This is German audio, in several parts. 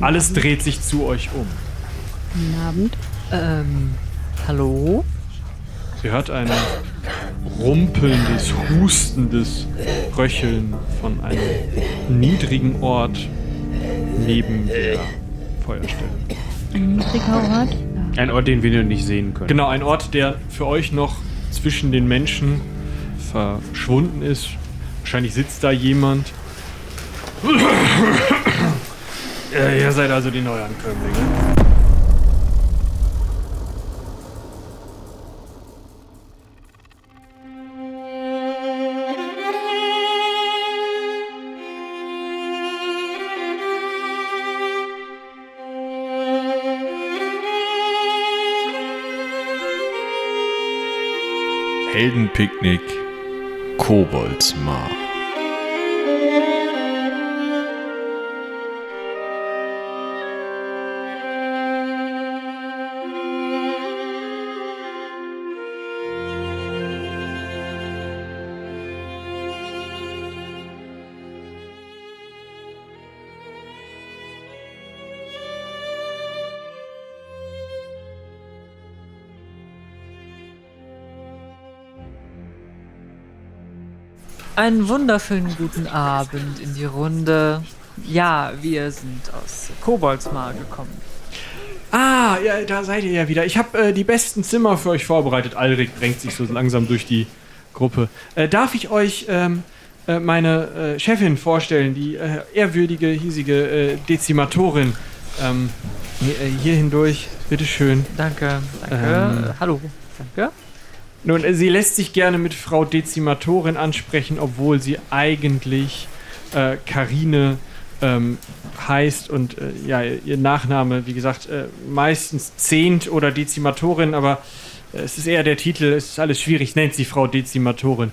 Alles dreht sich zu euch um. Guten Abend. Ähm, hallo? Sie hört ein rumpelndes, hustendes Röcheln von einem niedrigen Ort neben der Feuerstelle. Ein niedriger Ort. Ein Ort, den wir nicht sehen können. Genau, ein Ort, der für euch noch zwischen den Menschen verschwunden ist. Wahrscheinlich sitzt da jemand. Ja, ihr seid also die Neuankömmlinge. Heldenpicknick Koboldsmar. Einen wunderschönen guten Abend in die Runde. Ja, wir sind aus Koboldsmar gekommen. Ah, ja, da seid ihr ja wieder. Ich habe äh, die besten Zimmer für euch vorbereitet. Alrik drängt sich so langsam durch die Gruppe. Äh, darf ich euch ähm, äh, meine äh, Chefin vorstellen, die äh, ehrwürdige, hiesige äh, Dezimatorin? Ähm, hier, äh, hier hindurch, bitteschön. Danke, danke. Ähm. Äh, hallo, danke. Nun, äh, sie lässt sich gerne mit Frau Dezimatorin ansprechen, obwohl sie eigentlich äh, Karine ähm, heißt und äh, ja, ihr Nachname, wie gesagt, äh, meistens Zehnt oder Dezimatorin, aber äh, es ist eher der Titel, es ist alles schwierig, nennt sie Frau Dezimatorin.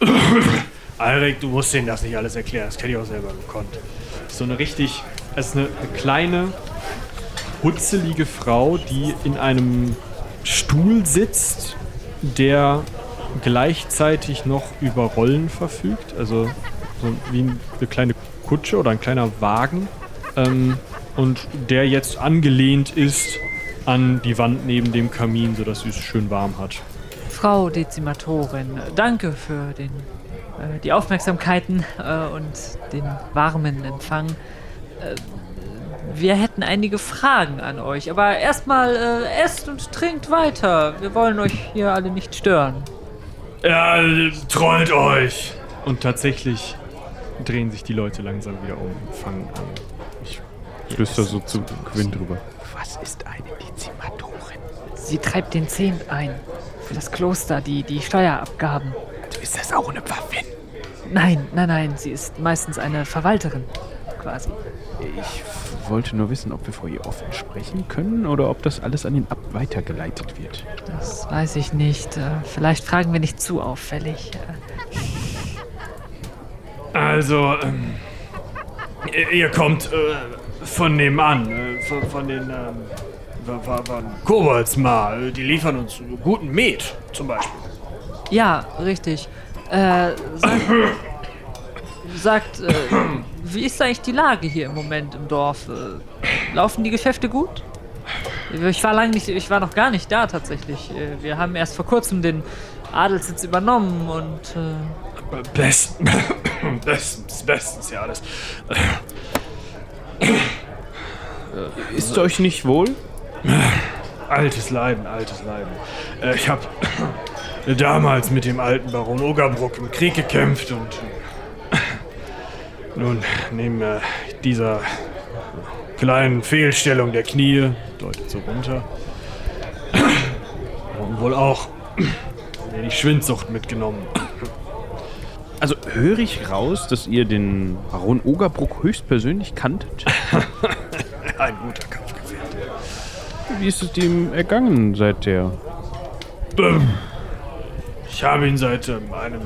Alrik, du musst denen das nicht alles erklären, das hätte ich auch selber gekonnt. So eine richtig, es ist eine, eine kleine, hutzelige Frau, die in einem Stuhl sitzt, der gleichzeitig noch über Rollen verfügt, also so wie eine kleine Kutsche oder ein kleiner Wagen ähm, und der jetzt angelehnt ist an die Wand neben dem Kamin, sodass sie es schön warm hat. Frau Dezimatorin, danke für den, äh, die Aufmerksamkeiten äh, und den warmen Empfang. Äh, wir hätten einige Fragen an euch, aber erstmal äh, esst und trinkt weiter. Wir wollen euch hier alle nicht stören. Ja, trollt euch! Und tatsächlich drehen sich die Leute langsam wieder um und fangen an. Ich Flüster so zu Quinn drüber. Was ist eine Dezimatorin? Sie treibt den Zehnt ein. Für das Kloster, die, die Steuerabgaben. Ist das auch eine Waffin? Nein, nein, nein, sie ist meistens eine Verwalterin, quasi. Ich wollte nur wissen, ob wir vor ihr offen sprechen können oder ob das alles an ihn ab weitergeleitet wird. Das weiß ich nicht. Äh, Vielleicht fragen wir nicht zu auffällig. Also, ähm, ihr, kommt äh, von nebenan, äh, von, von den ähm, Koboldsmar. Die liefern uns guten Met zum Beispiel. Ja, richtig. Äh, sagt äh, wie ist eigentlich die Lage hier im Moment im Dorf? Äh, laufen die Geschäfte gut? Ich war lange nicht, ich war noch gar nicht da tatsächlich. Äh, Wir haben erst vor kurzem den Adelssitz übernommen und äh, Best, bestens, bestens, ja, alles. Ist euch nicht wohl? Altes Leiden, altes Leiden. Äh, ich habe damals mit dem alten Baron Ogerbruck im Krieg gekämpft und äh, nun neben äh, dieser kleinen Fehlstellung der Knie, deutet so runter, und wohl auch die Schwindsucht mitgenommen. Also höre ich raus, dass ihr den Baron Ogerbruck höchstpersönlich kanntet? Ein guter Kampfgefährte. Wie ist es ihm ergangen seit der... Ähm, Ich habe ihn seit ähm, einem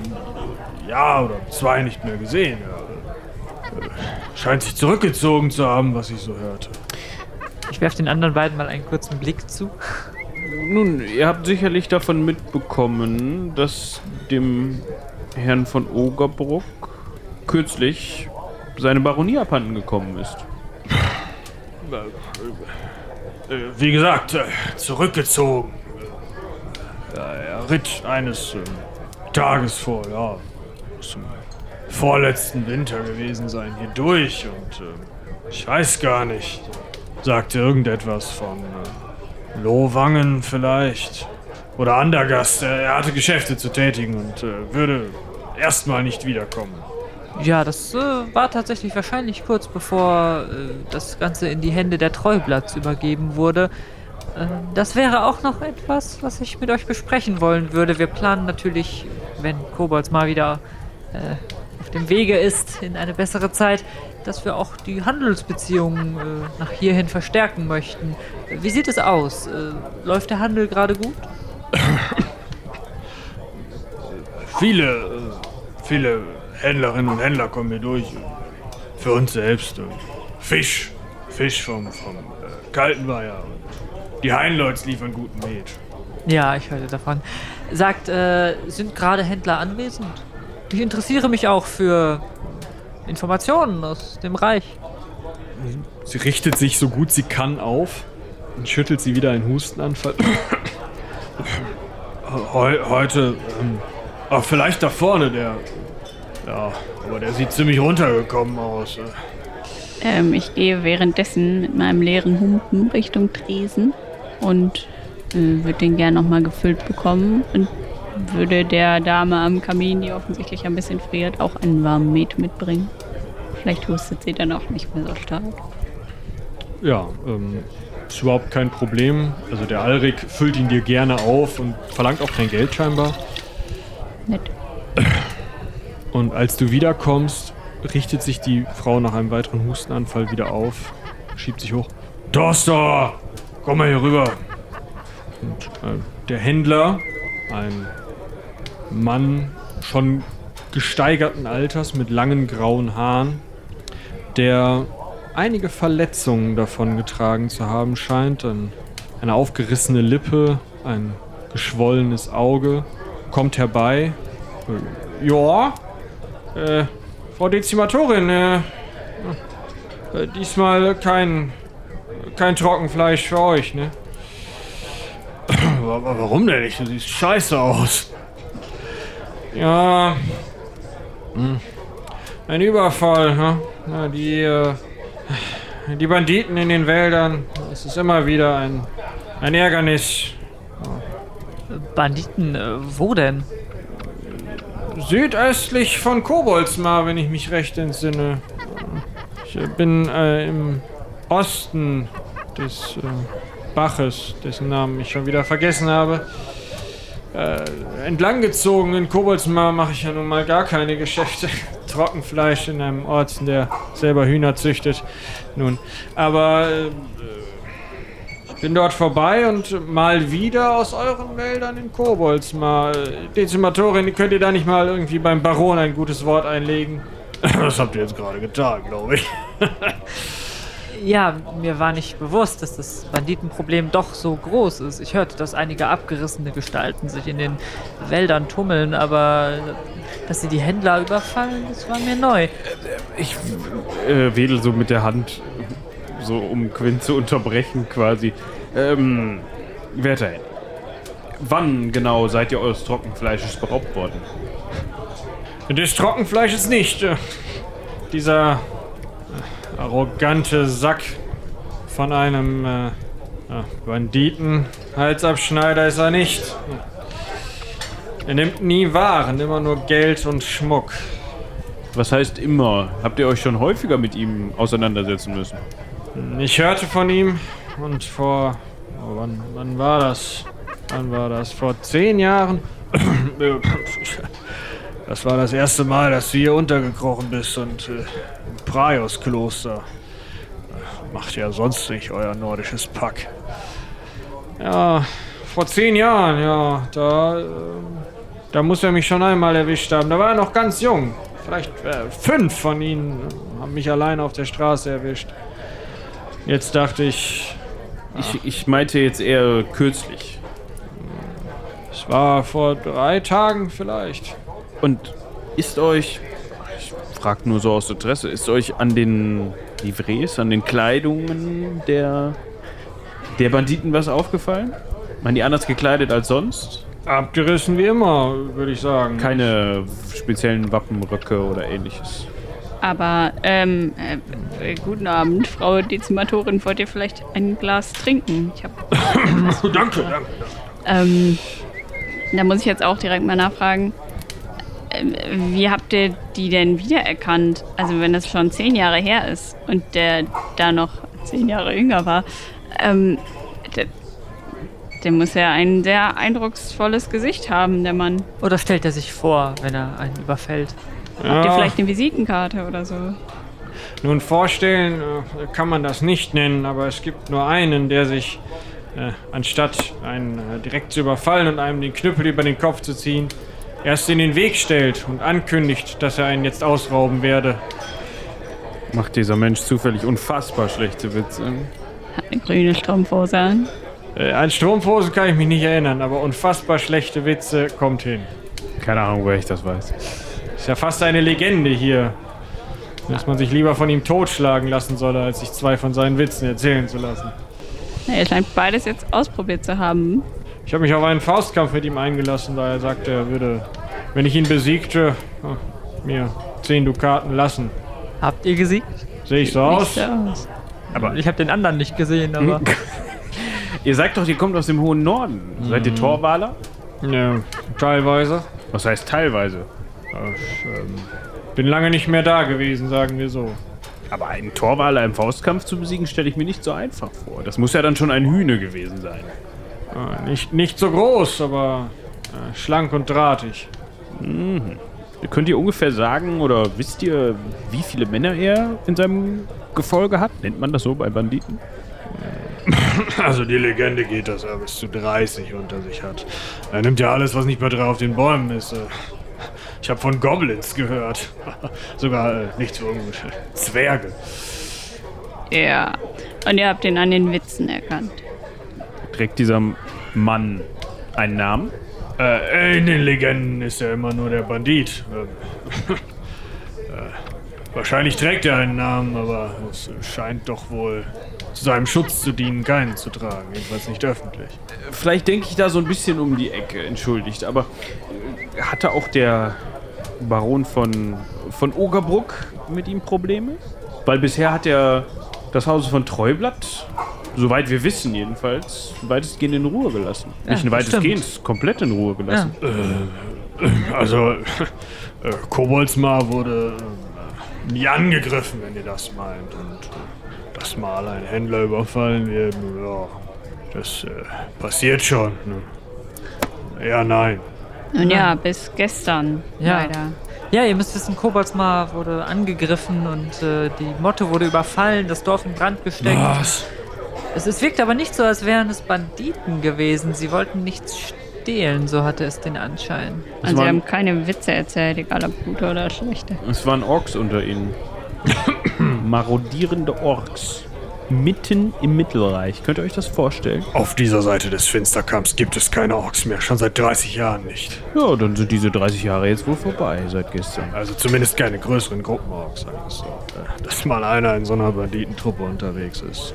Jahr oder zwei nicht mehr gesehen. Äh, scheint sich zurückgezogen zu haben, was ich so hörte. ich werfe den anderen beiden mal einen kurzen Blick zu. Nun, ihr habt sicherlich davon mitbekommen, dass dem Herrn von Ogerbruck kürzlich seine Baronie abhanden gekommen ist. äh, äh, wie gesagt, äh, zurückgezogen. Ja, er ritt eines äh, Tages vor, ja, zum vorletzten Winter gewesen sein, hier durch und äh, ich weiß gar nicht. Sagte irgendetwas von äh, Lohwangen vielleicht. Oder Andergast. Er hatte Geschäfte zu tätigen und äh, würde erstmal nicht wiederkommen. Ja, das äh, war tatsächlich wahrscheinlich kurz bevor äh, das Ganze in die Hände der Treublatts übergeben wurde. Äh, das wäre auch noch etwas, was ich mit euch besprechen wollen würde. Wir planen natürlich, wenn Kobolds mal wieder äh, dem Wege ist in eine bessere Zeit, dass wir auch die Handelsbeziehungen äh, nach hierhin verstärken möchten. Wie sieht es aus? Äh, läuft der Handel gerade gut? Viele, äh, viele Händlerinnen und Händler kommen hier durch. Für uns selbst. äh, Fisch. Fisch vom, vom äh, Kaltenweiher. Die Heinleuts liefern guten Met. Ja, ich hörte davon. Sagt, äh, sind gerade Händler anwesend? Ich interessiere mich auch für Informationen aus dem Reich. Sie richtet sich so gut sie kann auf und schüttelt sie wieder einen Hustenanfall. Heu, heute, ähm, ach, vielleicht da vorne, der. Ja, aber der sieht ziemlich runtergekommen aus. äh. Ähm, ich gehe währenddessen mit meinem leeren Humpen Richtung Tresen und äh, würde den gern nochmal gefüllt bekommen und würde der Dame am Kamin, die offensichtlich ein bisschen friert, auch einen warmen Met mitbringen. Vielleicht hustet sie dann auch nicht mehr so stark. Ja, ähm, ist überhaupt kein Problem. Also der Alrik füllt ihn dir gerne auf und verlangt auch kein Geld scheinbar. Nett. Und als du wiederkommst, richtet sich die Frau nach einem weiteren Hustenanfall wieder auf, schiebt sich hoch. Toster, komm mal hier rüber. Und äh, der Händler, ein Mann schon gesteigerten Alters mit langen grauen Haaren, der einige Verletzungen davon getragen zu haben scheint. Ein, eine aufgerissene Lippe, ein geschwollenes Auge, kommt herbei. Äh, ja, äh, Frau Dezimatorin, äh, äh, diesmal kein, kein Trockenfleisch für euch, ne? Warum denn nicht? Du siehst scheiße aus. Ja. Hm. Ein Überfall, ne? Ja, die, äh, die Banditen in den Wäldern. Es ist immer wieder ein, ein Ärgernis. Banditen, äh, wo denn? Südöstlich von Koboldsmar, wenn ich mich recht entsinne. Ich äh, bin äh, im Osten des äh, Baches, dessen Namen ich schon wieder vergessen habe. Äh, entlang gezogen in Koboldsmar mache ich ja nun mal gar keine Geschäfte. Trockenfleisch in einem Ort, der selber Hühner züchtet. Nun, aber äh, ich bin dort vorbei und mal wieder aus euren Wäldern in Koboldsmar. Dezimatorin, könnt ihr da nicht mal irgendwie beim Baron ein gutes Wort einlegen? Das habt ihr jetzt gerade getan, glaube ich. Ja, mir war nicht bewusst, dass das Banditenproblem doch so groß ist. Ich hörte, dass einige abgerissene Gestalten sich in den Wäldern tummeln, aber dass sie die Händler überfallen, das war mir neu. Ich äh, wedel so mit der Hand, so um Quinn zu unterbrechen quasi. Ähm, werter wann genau seid ihr eures Trockenfleisches beraubt worden? Des Trockenfleisches nicht. Äh, Dieser arrogante Sack von einem äh, Banditen, Halsabschneider ist er nicht. Er nimmt nie Waren, immer nur Geld und Schmuck. Was heißt immer? Habt ihr euch schon häufiger mit ihm auseinandersetzen müssen? Ich hörte von ihm und vor. Oh, wann, wann war das? Wann war das? Vor zehn Jahren? Das war das erste Mal, dass du hier untergekrochen bist und äh, im Praios-Kloster. Macht ja sonst nicht euer nordisches Pack. Ja, vor zehn Jahren, ja, da, äh, da muss er mich schon einmal erwischt haben. Da war er noch ganz jung. Vielleicht äh, fünf von ihnen haben mich alleine auf der Straße erwischt. Jetzt dachte ich, Ich, ich meinte jetzt eher kürzlich. es war vor drei Tagen vielleicht. Und ist euch, fragt nur so aus Interesse. Ist euch an den Livrets, an den Kleidungen der, der Banditen was aufgefallen? Waren die anders gekleidet als sonst? Abgerissen wie immer, würde ich sagen. Keine speziellen Wappenröcke oder ähnliches. Aber, ähm, äh, äh, guten Abend, Frau Dezimatorin. Wollt ihr vielleicht ein Glas trinken? Ich habe danke, danke. Ähm, da muss ich jetzt auch direkt mal nachfragen. Ähm, Wie habt ihr die denn wiedererkannt? Also wenn das schon zehn Jahre her ist und der da noch zehn Jahre jünger war, ähm, der, der muss ja ein sehr eindrucksvolles Gesicht haben, der Mann. Oder stellt er sich vor, wenn er einen überfällt? Habt ihr vielleicht eine Visitenkarte oder so? Nun vorstellen äh, kann man das nicht nennen, aber es gibt nur einen, der sich, äh, anstatt einen äh, direkt zu überfallen und einem den Knüppel über den Kopf zu ziehen, erst in den Weg stellt und ankündigt, dass er einen jetzt ausrauben werde. Macht dieser Mensch zufällig unfassbar schlechte Witze. Hat eine grüne Strumpfhose an. Äh, an Strumpfhosen kann ich mich nicht erinnern, aber unfassbar schlechte Witze kommt hin. Keine Ahnung, woher ich das weiß. Ist ja fast eine Legende hier. Dass man sich lieber von ihm totschlagen lassen solle, als sich zwei von seinen Witzen erzählen zu lassen. Na, ihr scheint beides jetzt ausprobiert zu haben. Ich habe mich auf einen Faustkampf mit ihm eingelassen, da er sagte, er würde, wenn ich ihn besiegte, äh, mir zehn Dukaten lassen. Habt ihr gesiegt? Sehe ich so aus? aus. Aber ich habe den anderen nicht gesehen, aber. Ihr sagt doch, ihr kommt aus dem hohen Norden. Seid ihr Torwaler? Ja, teilweise. Was heißt teilweise? Ich ähm, bin lange nicht mehr da gewesen, sagen wir so. Aber einen Torwaler im Faustkampf zu besiegen, stelle ich mir nicht so einfach vor. Das muss ja dann schon ein Hühne gewesen sein. Äh, nicht, nicht so groß, aber äh, schlank und drahtig. Könnt ihr ungefähr sagen oder wisst ihr, wie viele Männer er in seinem Gefolge hat? Nennt man das so bei Banditen? Also die Legende geht, dass er bis zu 30 unter sich hat. Er nimmt ja alles, was nicht mehr drauf auf den Bäumen ist. äh. Ich habe von Goblins gehört. Sogar äh, nicht so ungut. Zwerge. Ja. Und ihr habt ihn an den Witzen erkannt. Trägt dieser Mann einen Namen? Äh, in den Legenden ist er immer nur der Bandit. Ähm, äh, wahrscheinlich trägt er einen Namen, aber es scheint doch wohl zu seinem Schutz zu dienen, keinen zu tragen. Jedenfalls nicht öffentlich. Vielleicht denke ich da so ein bisschen um die Ecke, entschuldigt. Aber äh, hatte auch der Baron von, von Ogerbruck mit ihm Probleme? Weil bisher hat er das Haus von Treublatt, soweit wir wissen jedenfalls, weitestgehend in Ruhe gelassen. Nicht das weitestgehend, komplett in Ruhe gelassen. Also, äh, Koboldsmar wurde äh, nie angegriffen, wenn ihr das meint. Und äh, dass mal ein Händler überfallen wird, ja, das äh, passiert schon. Ne? Ja, nein. Und ja, bis gestern. Ja. Leider. Ja, ihr müsst wissen, Koboldsmar wurde angegriffen und äh, die Motte wurde überfallen, das Dorf in Brand gesteckt. Was? Es, es wirkt aber nicht so, als wären es Banditen gewesen. Sie wollten nichts stehlen, so hatte es den Anschein. Und sie waren- haben keine Witze erzählt, egal ob gute oder schlechte. Es waren Orks unter ihnen. Marodierende Orks. Mitten im Mittelreich. Könnt ihr euch das vorstellen? Auf dieser Seite des Finsterkamps gibt es keine Orks mehr, schon seit 30 Jahren nicht. Ja, dann sind diese 30 Jahre jetzt wohl vorbei seit gestern. Also zumindest keine größeren Gruppen Orks, sagen wir es so. Dass mal einer in so einer Banditentruppe unterwegs ist.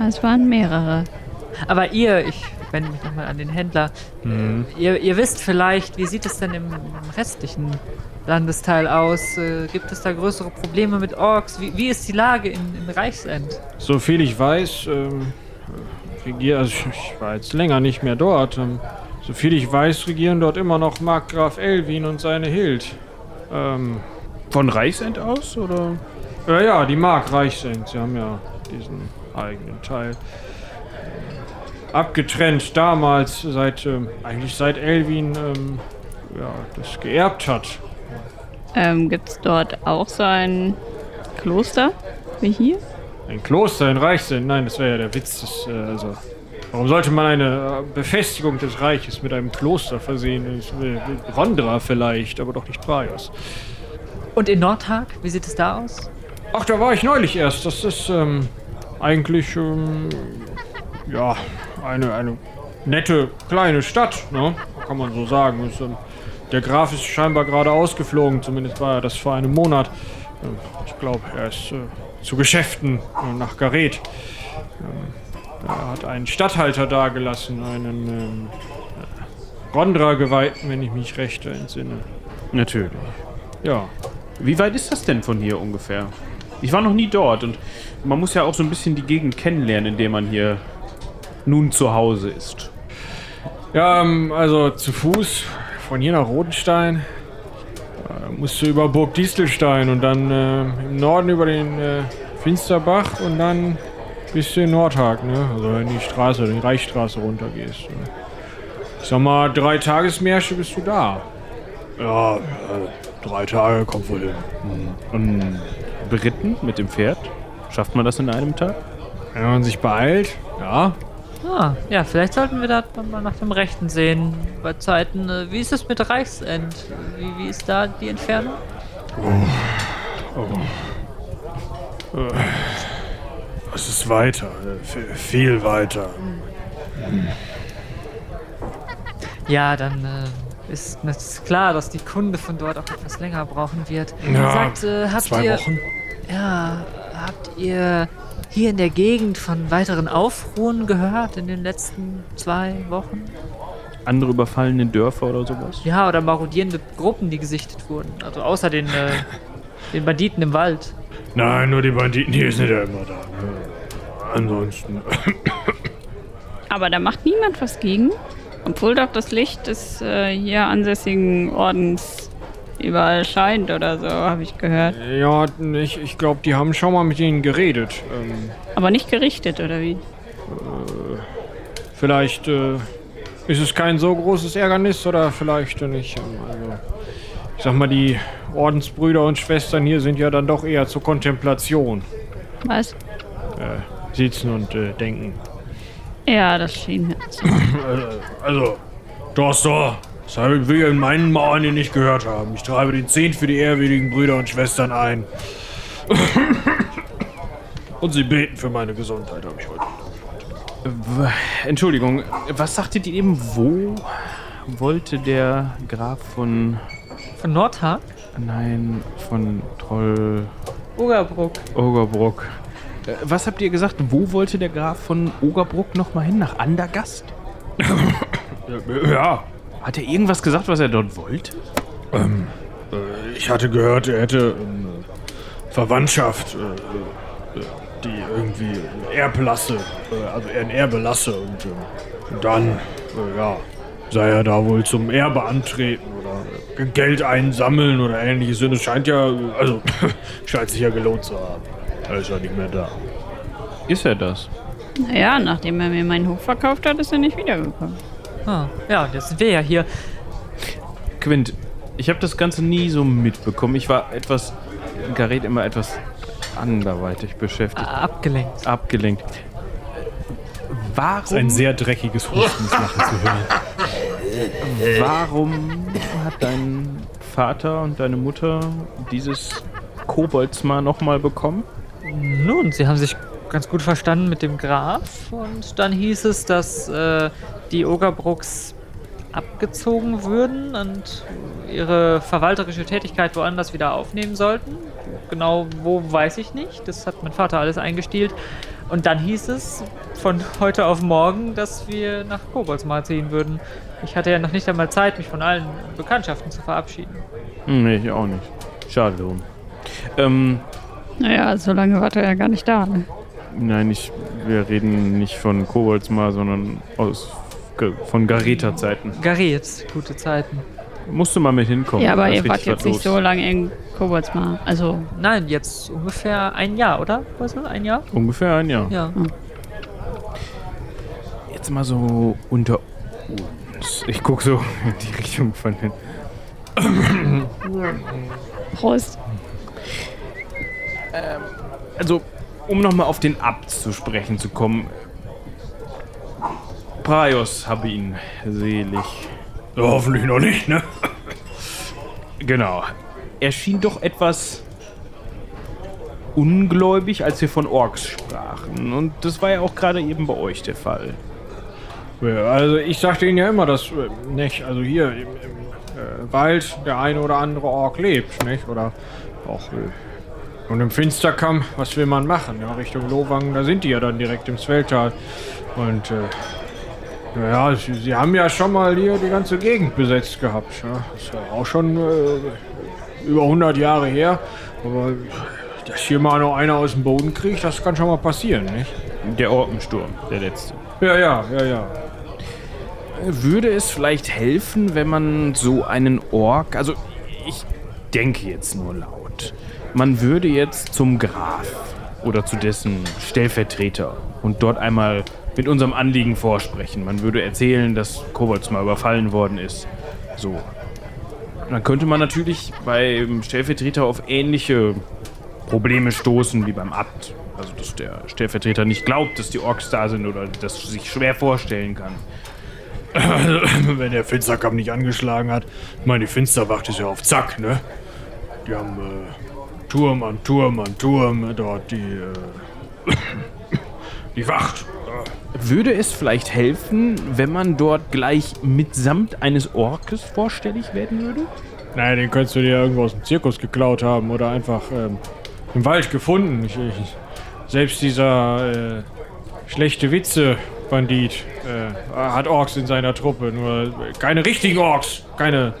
Es waren mehrere. Aber ihr, ich wende mich nochmal an den Händler, ihr, ihr wisst vielleicht, wie sieht es denn im, restlichen Landesteil aus? Äh, gibt es da größere Probleme mit Orks? Wie, wie ist die Lage in, in Reichsend? So viel ich weiß, ähm, regier, also ich, war jetzt länger nicht mehr dort. Ähm, so viel ich weiß, regieren dort immer noch Markgraf Elwin und seine Hild. Ähm, Von Reichsend aus, oder? ja, ja, die Mark reich sind. Sie haben ja diesen eigenen Teil. ähm, Abgetrennt damals, seit, ähm, eigentlich seit Elwin ähm, ja, das geerbt hat. Ähm, Gibt es dort auch so ein Kloster wie hier? Ein Kloster in Reichsend? Nein, das wäre ja der Witz. Des, äh, also, warum sollte man eine äh, Befestigung des Reiches mit einem Kloster versehen? Das Rondra vielleicht, aber doch nicht Praios. Und in Nordhag, wie sieht es da aus? Ach, da war ich neulich erst. Das ist ähm, eigentlich ähm, ja eine, eine nette kleine Stadt, ne? Kann man so sagen. Ist, ähm, der Graf ist scheinbar gerade ausgeflogen, zumindest war er das vor einem Monat. Ähm, Ich glaube, er ist äh, zu Geschäften äh, nach Gareth. Ähm, er hat einen Statthalter dagelassen, einen ähm, äh, Rondra-Geweihten, wenn ich mich recht entsinne. Natürlich. Ja, Wie weit ist das denn von hier ungefähr? Ich war noch nie dort und man muss ja auch so ein bisschen die Gegend kennenlernen, in der man hier nun zu Hause ist. Ja, ähm, also zu Fuß von hier nach Rodenstein äh, musst du über Burg Distelstein und dann äh, im Norden über den äh, Finsterbach und dann bist du in Nordhag, ne? Also in die Straße, die Reichsstraße runtergehst. Ne? Ich sag mal, drei Tagesmärsche bist du da. Ja, äh, drei Tage kommt wohl hin. Und beritten mit dem Pferd? Schafft man das in einem Tag? Wenn man sich beeilt, ja. Ah, ja, vielleicht sollten wir da mal nach dem Rechten sehen. Bei Zeiten, äh, wie ist es mit Reichsend? Wie, wie ist da die Entfernung? Es ist weiter, äh, viel weiter. Ja, dann äh, ist klar, dass die Kunde von dort auch etwas länger brauchen wird. Ja, Sagt, äh, habt Zwei ihr, Wochen. Ja, habt ihr hier in der Gegend von weiteren Aufruhen gehört in den letzten zwei Wochen? Andere überfallene Dörfer oder sowas? Ja, oder marodierende Gruppen, die gesichtet wurden. Also außer den, äh, den Banditen im Wald. Nein, nur die Banditen hier sind ja immer da. Ne? Ansonsten. Aber da macht niemand was gegen. Obwohl doch das Licht des äh, hier ansässigen Ordens überall scheint oder so, habe ich gehört. Ja, ich, ich glaube, die haben schon mal mit ihnen geredet. Ähm, Aber nicht gerichtet, oder wie? vielleicht äh, ist es kein so großes Ärgernis oder vielleicht nicht. Also, ich sag mal, die Ordensbrüder und Schwestern hier sind ja dann doch eher zur Kontemplation. Was? Äh, sitzen und äh, denken. Ja, das schien mir so. Also, Dostor, das habe wir in meinen Mauern hier nicht gehört haben. Ich treibe den Zehnt für die ehrwürdigen Brüder und Schwestern ein. und sie beten für meine Gesundheit, habe ich heute. Entschuldigung, was sagtet ihr eben? Wo wollte der Graf von. Von Nordhag? Nein, von Troll. Ogerbruck. Ogerbruck. Äh, Was habt ihr gesagt? Wo wollte der Graf von Ogerbruck nochmal hin? Nach Andergast? Ja, Hat er irgendwas gesagt, was er dort wollte? äh, ich hatte gehört, er hätte ähm, Verwandtschaft, äh, äh, die irgendwie Erblasse, äh, also er ein Erbe lasse. Und ähm, dann, äh, ja, sei er da wohl zum Erbe antreten oder äh, Geld einsammeln oder ähnliches. Und es scheint ja, äh, also, scheint sich ja gelohnt zu haben. Er ist ja nicht mehr da. Ist er das? Naja, nachdem er mir meinen Hof verkauft hat, ist er nicht wiedergekommen. Ah, ja, jetzt sind wir ja hier. Quint, ich habe das Ganze nie so mitbekommen. Ich war etwas, Gareth immer etwas anderweitig beschäftigt, Abgelenkt. abgelenkt. Warum, Ein sehr dreckiges Hustenslachen zu hören. warum hat dein Vater und deine Mutter dieses Koboldsmar nochmal bekommen? Nun, sie haben sich ganz gut verstanden mit dem Graf und dann hieß es, dass äh, die Ogerbrucks abgezogen würden und ihre verwalterische Tätigkeit woanders wieder aufnehmen sollten. Genau wo weiß ich nicht. Das hat mein Vater alles eingestielt. Und dann hieß es von heute auf morgen, dass wir nach Koboldsmar ziehen würden. Ich hatte ja noch nicht einmal Zeit, mich von allen Bekanntschaften zu verabschieden. Hm, Nee, ich auch nicht. Schade. Ähm, Naja, so lange war er ja gar nicht da. Ne? nein, ich, wir reden nicht von Koboldsmar, sondern aus, von Gareta-Zeiten. Gareth, gute Zeiten. Musst du mal mit hinkommen. Ja, aber ihr wart jetzt nicht so lange in Koboldsmar. Also, Nein, jetzt ungefähr ein Jahr, oder? Weißt du, ein Jahr? Ungefähr ein Jahr. Ja. Jetzt mal so unter uns. Ich guck so in die Richtung von den. Prost. Also, um nochmal auf den Abt zu sprechen zu kommen. Praios habe ihn selig. Hoffentlich noch nicht, ne? Genau. Er schien doch etwas ungläubig, als wir von Orks sprachen. Und das war ja auch gerade eben bei euch der Fall. Ja, Also ich sagte Ihnen ja immer, dass äh, nicht, also hier im, im äh, Wald der eine oder andere Ork lebt, nicht? Oder auch äh, und im Finsterkamm, was will man machen? Ja, Richtung Lowang, da sind die ja dann direkt im Swelltal. Und äh, naja, sie, sie haben ja schon mal hier die ganze Gegend besetzt gehabt. Ja. Das ist ja auch schon äh, über 100 Jahre her. Aber dass hier mal noch einer aus dem Boden kriegt, das kann schon mal passieren, nicht? Der Orkensturm, der letzte. Ja, ja, ja, ja. Würde es vielleicht helfen, wenn man so einen Ork, also ich denke jetzt nur laut, man würde jetzt zum Graf oder zu dessen Stellvertreter und dort einmal mit unserem Anliegen vorsprechen. Man würde erzählen, dass Kobolds mal überfallen worden ist. So. Dann könnte man natürlich beim Stellvertreter auf ähnliche Probleme stoßen wie beim Abt. Also, dass der Stellvertreter nicht glaubt, dass die Orks da sind oder das sich schwer vorstellen kann. Wenn der Finsterkamm nicht angeschlagen hat. Ich meine, die Finsterwacht ist ja auf Zack, ne? Die haben äh, Turm an Turm an Turm äh, dort die, äh, die Wacht. Würde es vielleicht helfen, wenn man dort gleich mitsamt eines Orkes vorstellig werden würde? Naja, den könntest du dir irgendwo aus dem Zirkus geklaut haben oder einfach ähm, im Wald gefunden. Ich, ich, selbst dieser äh, schlechte Witze-Bandit äh, hat Orks in seiner Truppe. Nur keine richtigen Orks. Keine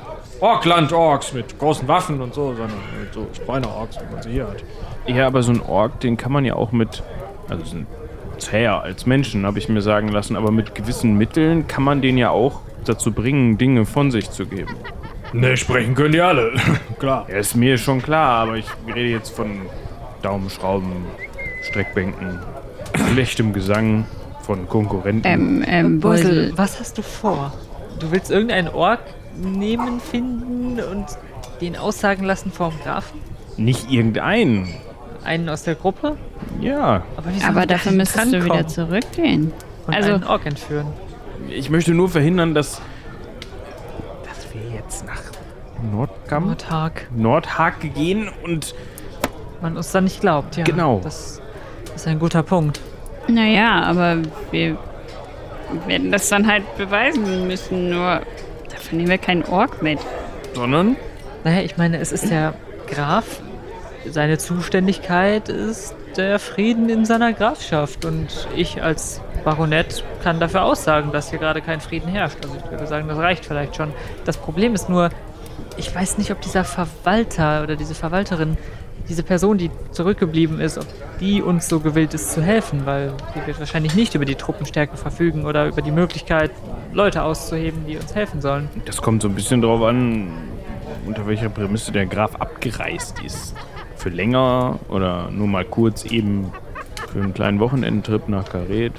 Orkland-Orks mit großen Waffen und so, sondern mit so Speiner-Orks, wie man sie hier hat. Ja, aber so ein Ork, den kann man ja auch mit, also sind zäher als Menschen, habe ich mir sagen lassen, aber mit gewissen Mitteln kann man den ja auch dazu bringen, Dinge von sich zu geben. Ne, sprechen können die alle. Klar. Ja, ist mir schon klar, aber ich rede jetzt von Daumenschrauben, Streckbänken, schlechtem Gesang von Konkurrenten. Ähm, ähm, Beusel, was hast du vor? Du willst irgendeinen Ork nehmen, finden und den aussagen lassen vom Grafen? Nicht irgendeinen. Einen aus der Gruppe? Ja, Aber, aber dafür müsstest du wieder zurückgehen. Und Also- einen Ork entführen. ich möchte nur verhindern, dass, dass wir jetzt nach Nordkamm, Nordhag. Nordhake gehen und Man uns dann nicht glaubt, ja. Genau. Das ist ein guter Punkt. Naja, aber wir werden das dann halt beweisen müssen. Nur nehmen wir keinen Ork mit. sondern Naja, ich meine, es ist der Graf. Seine Zuständigkeit ist der Frieden in seiner Grafschaft. Und ich als Baronett kann dafür aussagen, dass hier gerade kein Frieden herrscht. Also ich würde sagen, das reicht vielleicht schon. Das Problem ist nur, ich weiß nicht, ob dieser Verwalter oder diese Verwalterin, diese Person, die zurückgeblieben ist, ob die uns so gewillt ist zu helfen, weil die wird wahrscheinlich nicht über die Truppenstärke verfügen oder über die Möglichkeit, Leute auszuheben, die uns helfen sollen. das kommt so ein bisschen drauf an, unter welcher Prämisse der Graf abgereist ist. Für länger oder nur mal kurz eben für einen kleinen Wochenendtrip nach Karet.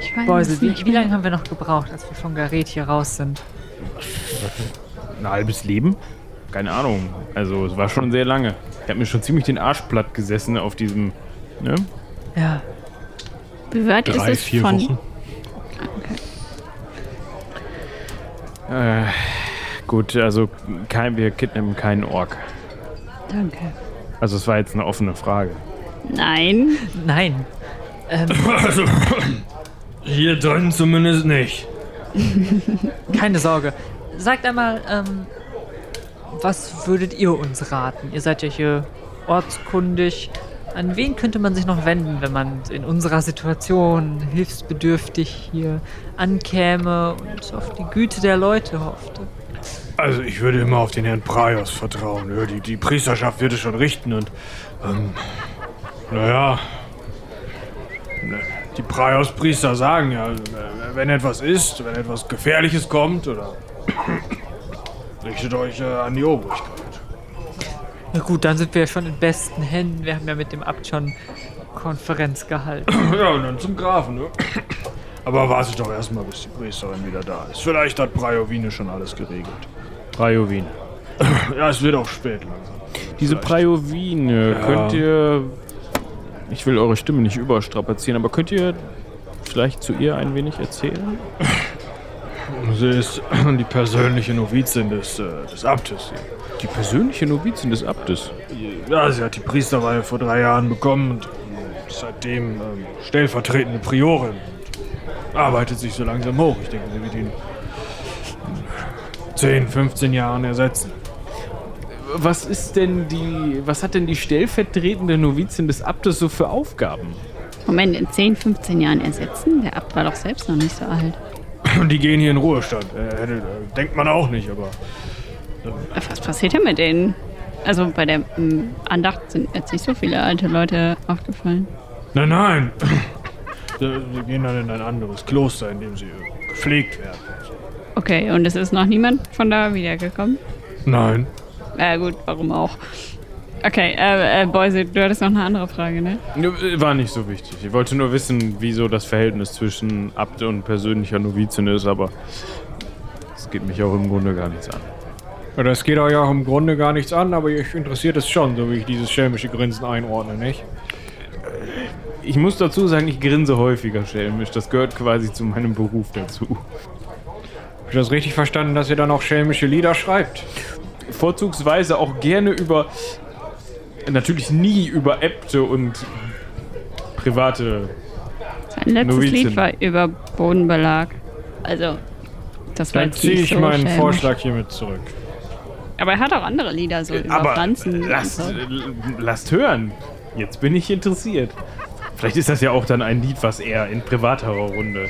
Ich weiß Beusel, es wie, nicht wie lange haben wir noch gebraucht, als wir von Gareth hier raus sind? Ein halbes Leben? Keine Ahnung. Also es war schon sehr lange. Ich habe mir schon ziemlich den Arsch platt gesessen auf diesem. Ne? Ja, Wie weit ist Drei, es vier von... Wochen. Äh, gut, also kein, wir kidnappen keinen Ork. Danke. Also es war jetzt eine offene Frage. Nein. nein. Ähm, Also, hier drin zumindest nicht. keine Sorge. Sagt einmal, ähm, was würdet ihr uns raten? Ihr seid ja hier ortskundig. An wen könnte man sich noch wenden, wenn man in unserer Situation hilfsbedürftig hier ankäme und auf die Güte der Leute hoffte? Also ich würde immer auf den Herrn Praios vertrauen. Ja, die, die Priesterschaft wird es schon richten und ähm, naja, die Praios-Priester sagen ja, wenn etwas ist, wenn etwas Gefährliches kommt oder richtet euch äh, an die Obrigkeit. Na gut, dann sind wir ja schon in besten Händen. Wir haben ja mit dem Abt schon Konferenz gehalten. Ja, und dann zum Grafen, ne? Aber wartet doch erstmal, bis die Priesterin wieder da ist. Vielleicht hat Praiovine schon alles geregelt. Prajovin. Ja, es wird auch spät langsam. Diese Vielleicht. Prajovine, Ja. könnt ihr. Ich will eure Stimme nicht überstrapazieren, aber könnt ihr vielleicht zu ihr ein wenig erzählen? Sie ist die persönliche Novizin des, äh, des Abtes. Die persönliche Novizin des Abtes. Ja, sie hat die Priesterweihe vor drei Jahren bekommen und ist seitdem ähm, stellvertretende Priorin. Und arbeitet sich so langsam hoch. Ich denke, sie wird ihn 10, 15 Jahren ersetzen. Was ist denn die, was hat denn die stellvertretende Novizin des Abtes so für Aufgaben? Moment, in 10, 15 Jahren ersetzen? Der Abt war doch selbst noch nicht so alt. Und die gehen hier in Ruhestand. Äh, hätte- denkt man auch nicht, aber. Was passiert denn mit denen? Also bei der mm, Andacht sind jetzt nicht so viele alte Leute aufgefallen. Nein, nein. Sie gehen dann in ein anderes Kloster, in dem sie äh, gepflegt werden. Okay, und es ist noch niemand von da wiedergekommen? Nein. Äh, gut, warum auch? Okay, äh, äh, Boise, du hattest noch eine andere Frage, ne? War nicht so wichtig. Ich wollte nur wissen, wieso das Verhältnis zwischen Abt und persönlicher Novizin ist, aber es geht mich auch im Grunde gar nichts an. Ja, Das geht euch auch im Grunde gar nichts an, aber euch interessiert es schon, so wie ich dieses schelmische Grinsen einordne, nicht? Ich muss dazu sagen, ich grinse häufiger schelmisch. Das gehört quasi zu meinem Beruf dazu. Hab ich das richtig verstanden, dass ihr dann auch schelmische Lieder schreibt? Vorzugsweise auch gerne über. Natürlich nie über Äbte und private. Sein letztes Novizin. Lied war über Bodenbelag. Also, das war Dann jetzt ziehe nicht ich so meinen schelmisch. Vorschlag hiermit zurück. Aber er hat auch andere Lieder so über Aber Pflanzen. lasst, und so. äh, lasst hören. Jetzt bin ich interessiert. Vielleicht ist das ja auch dann ein Lied, was eher in privaterer Runde.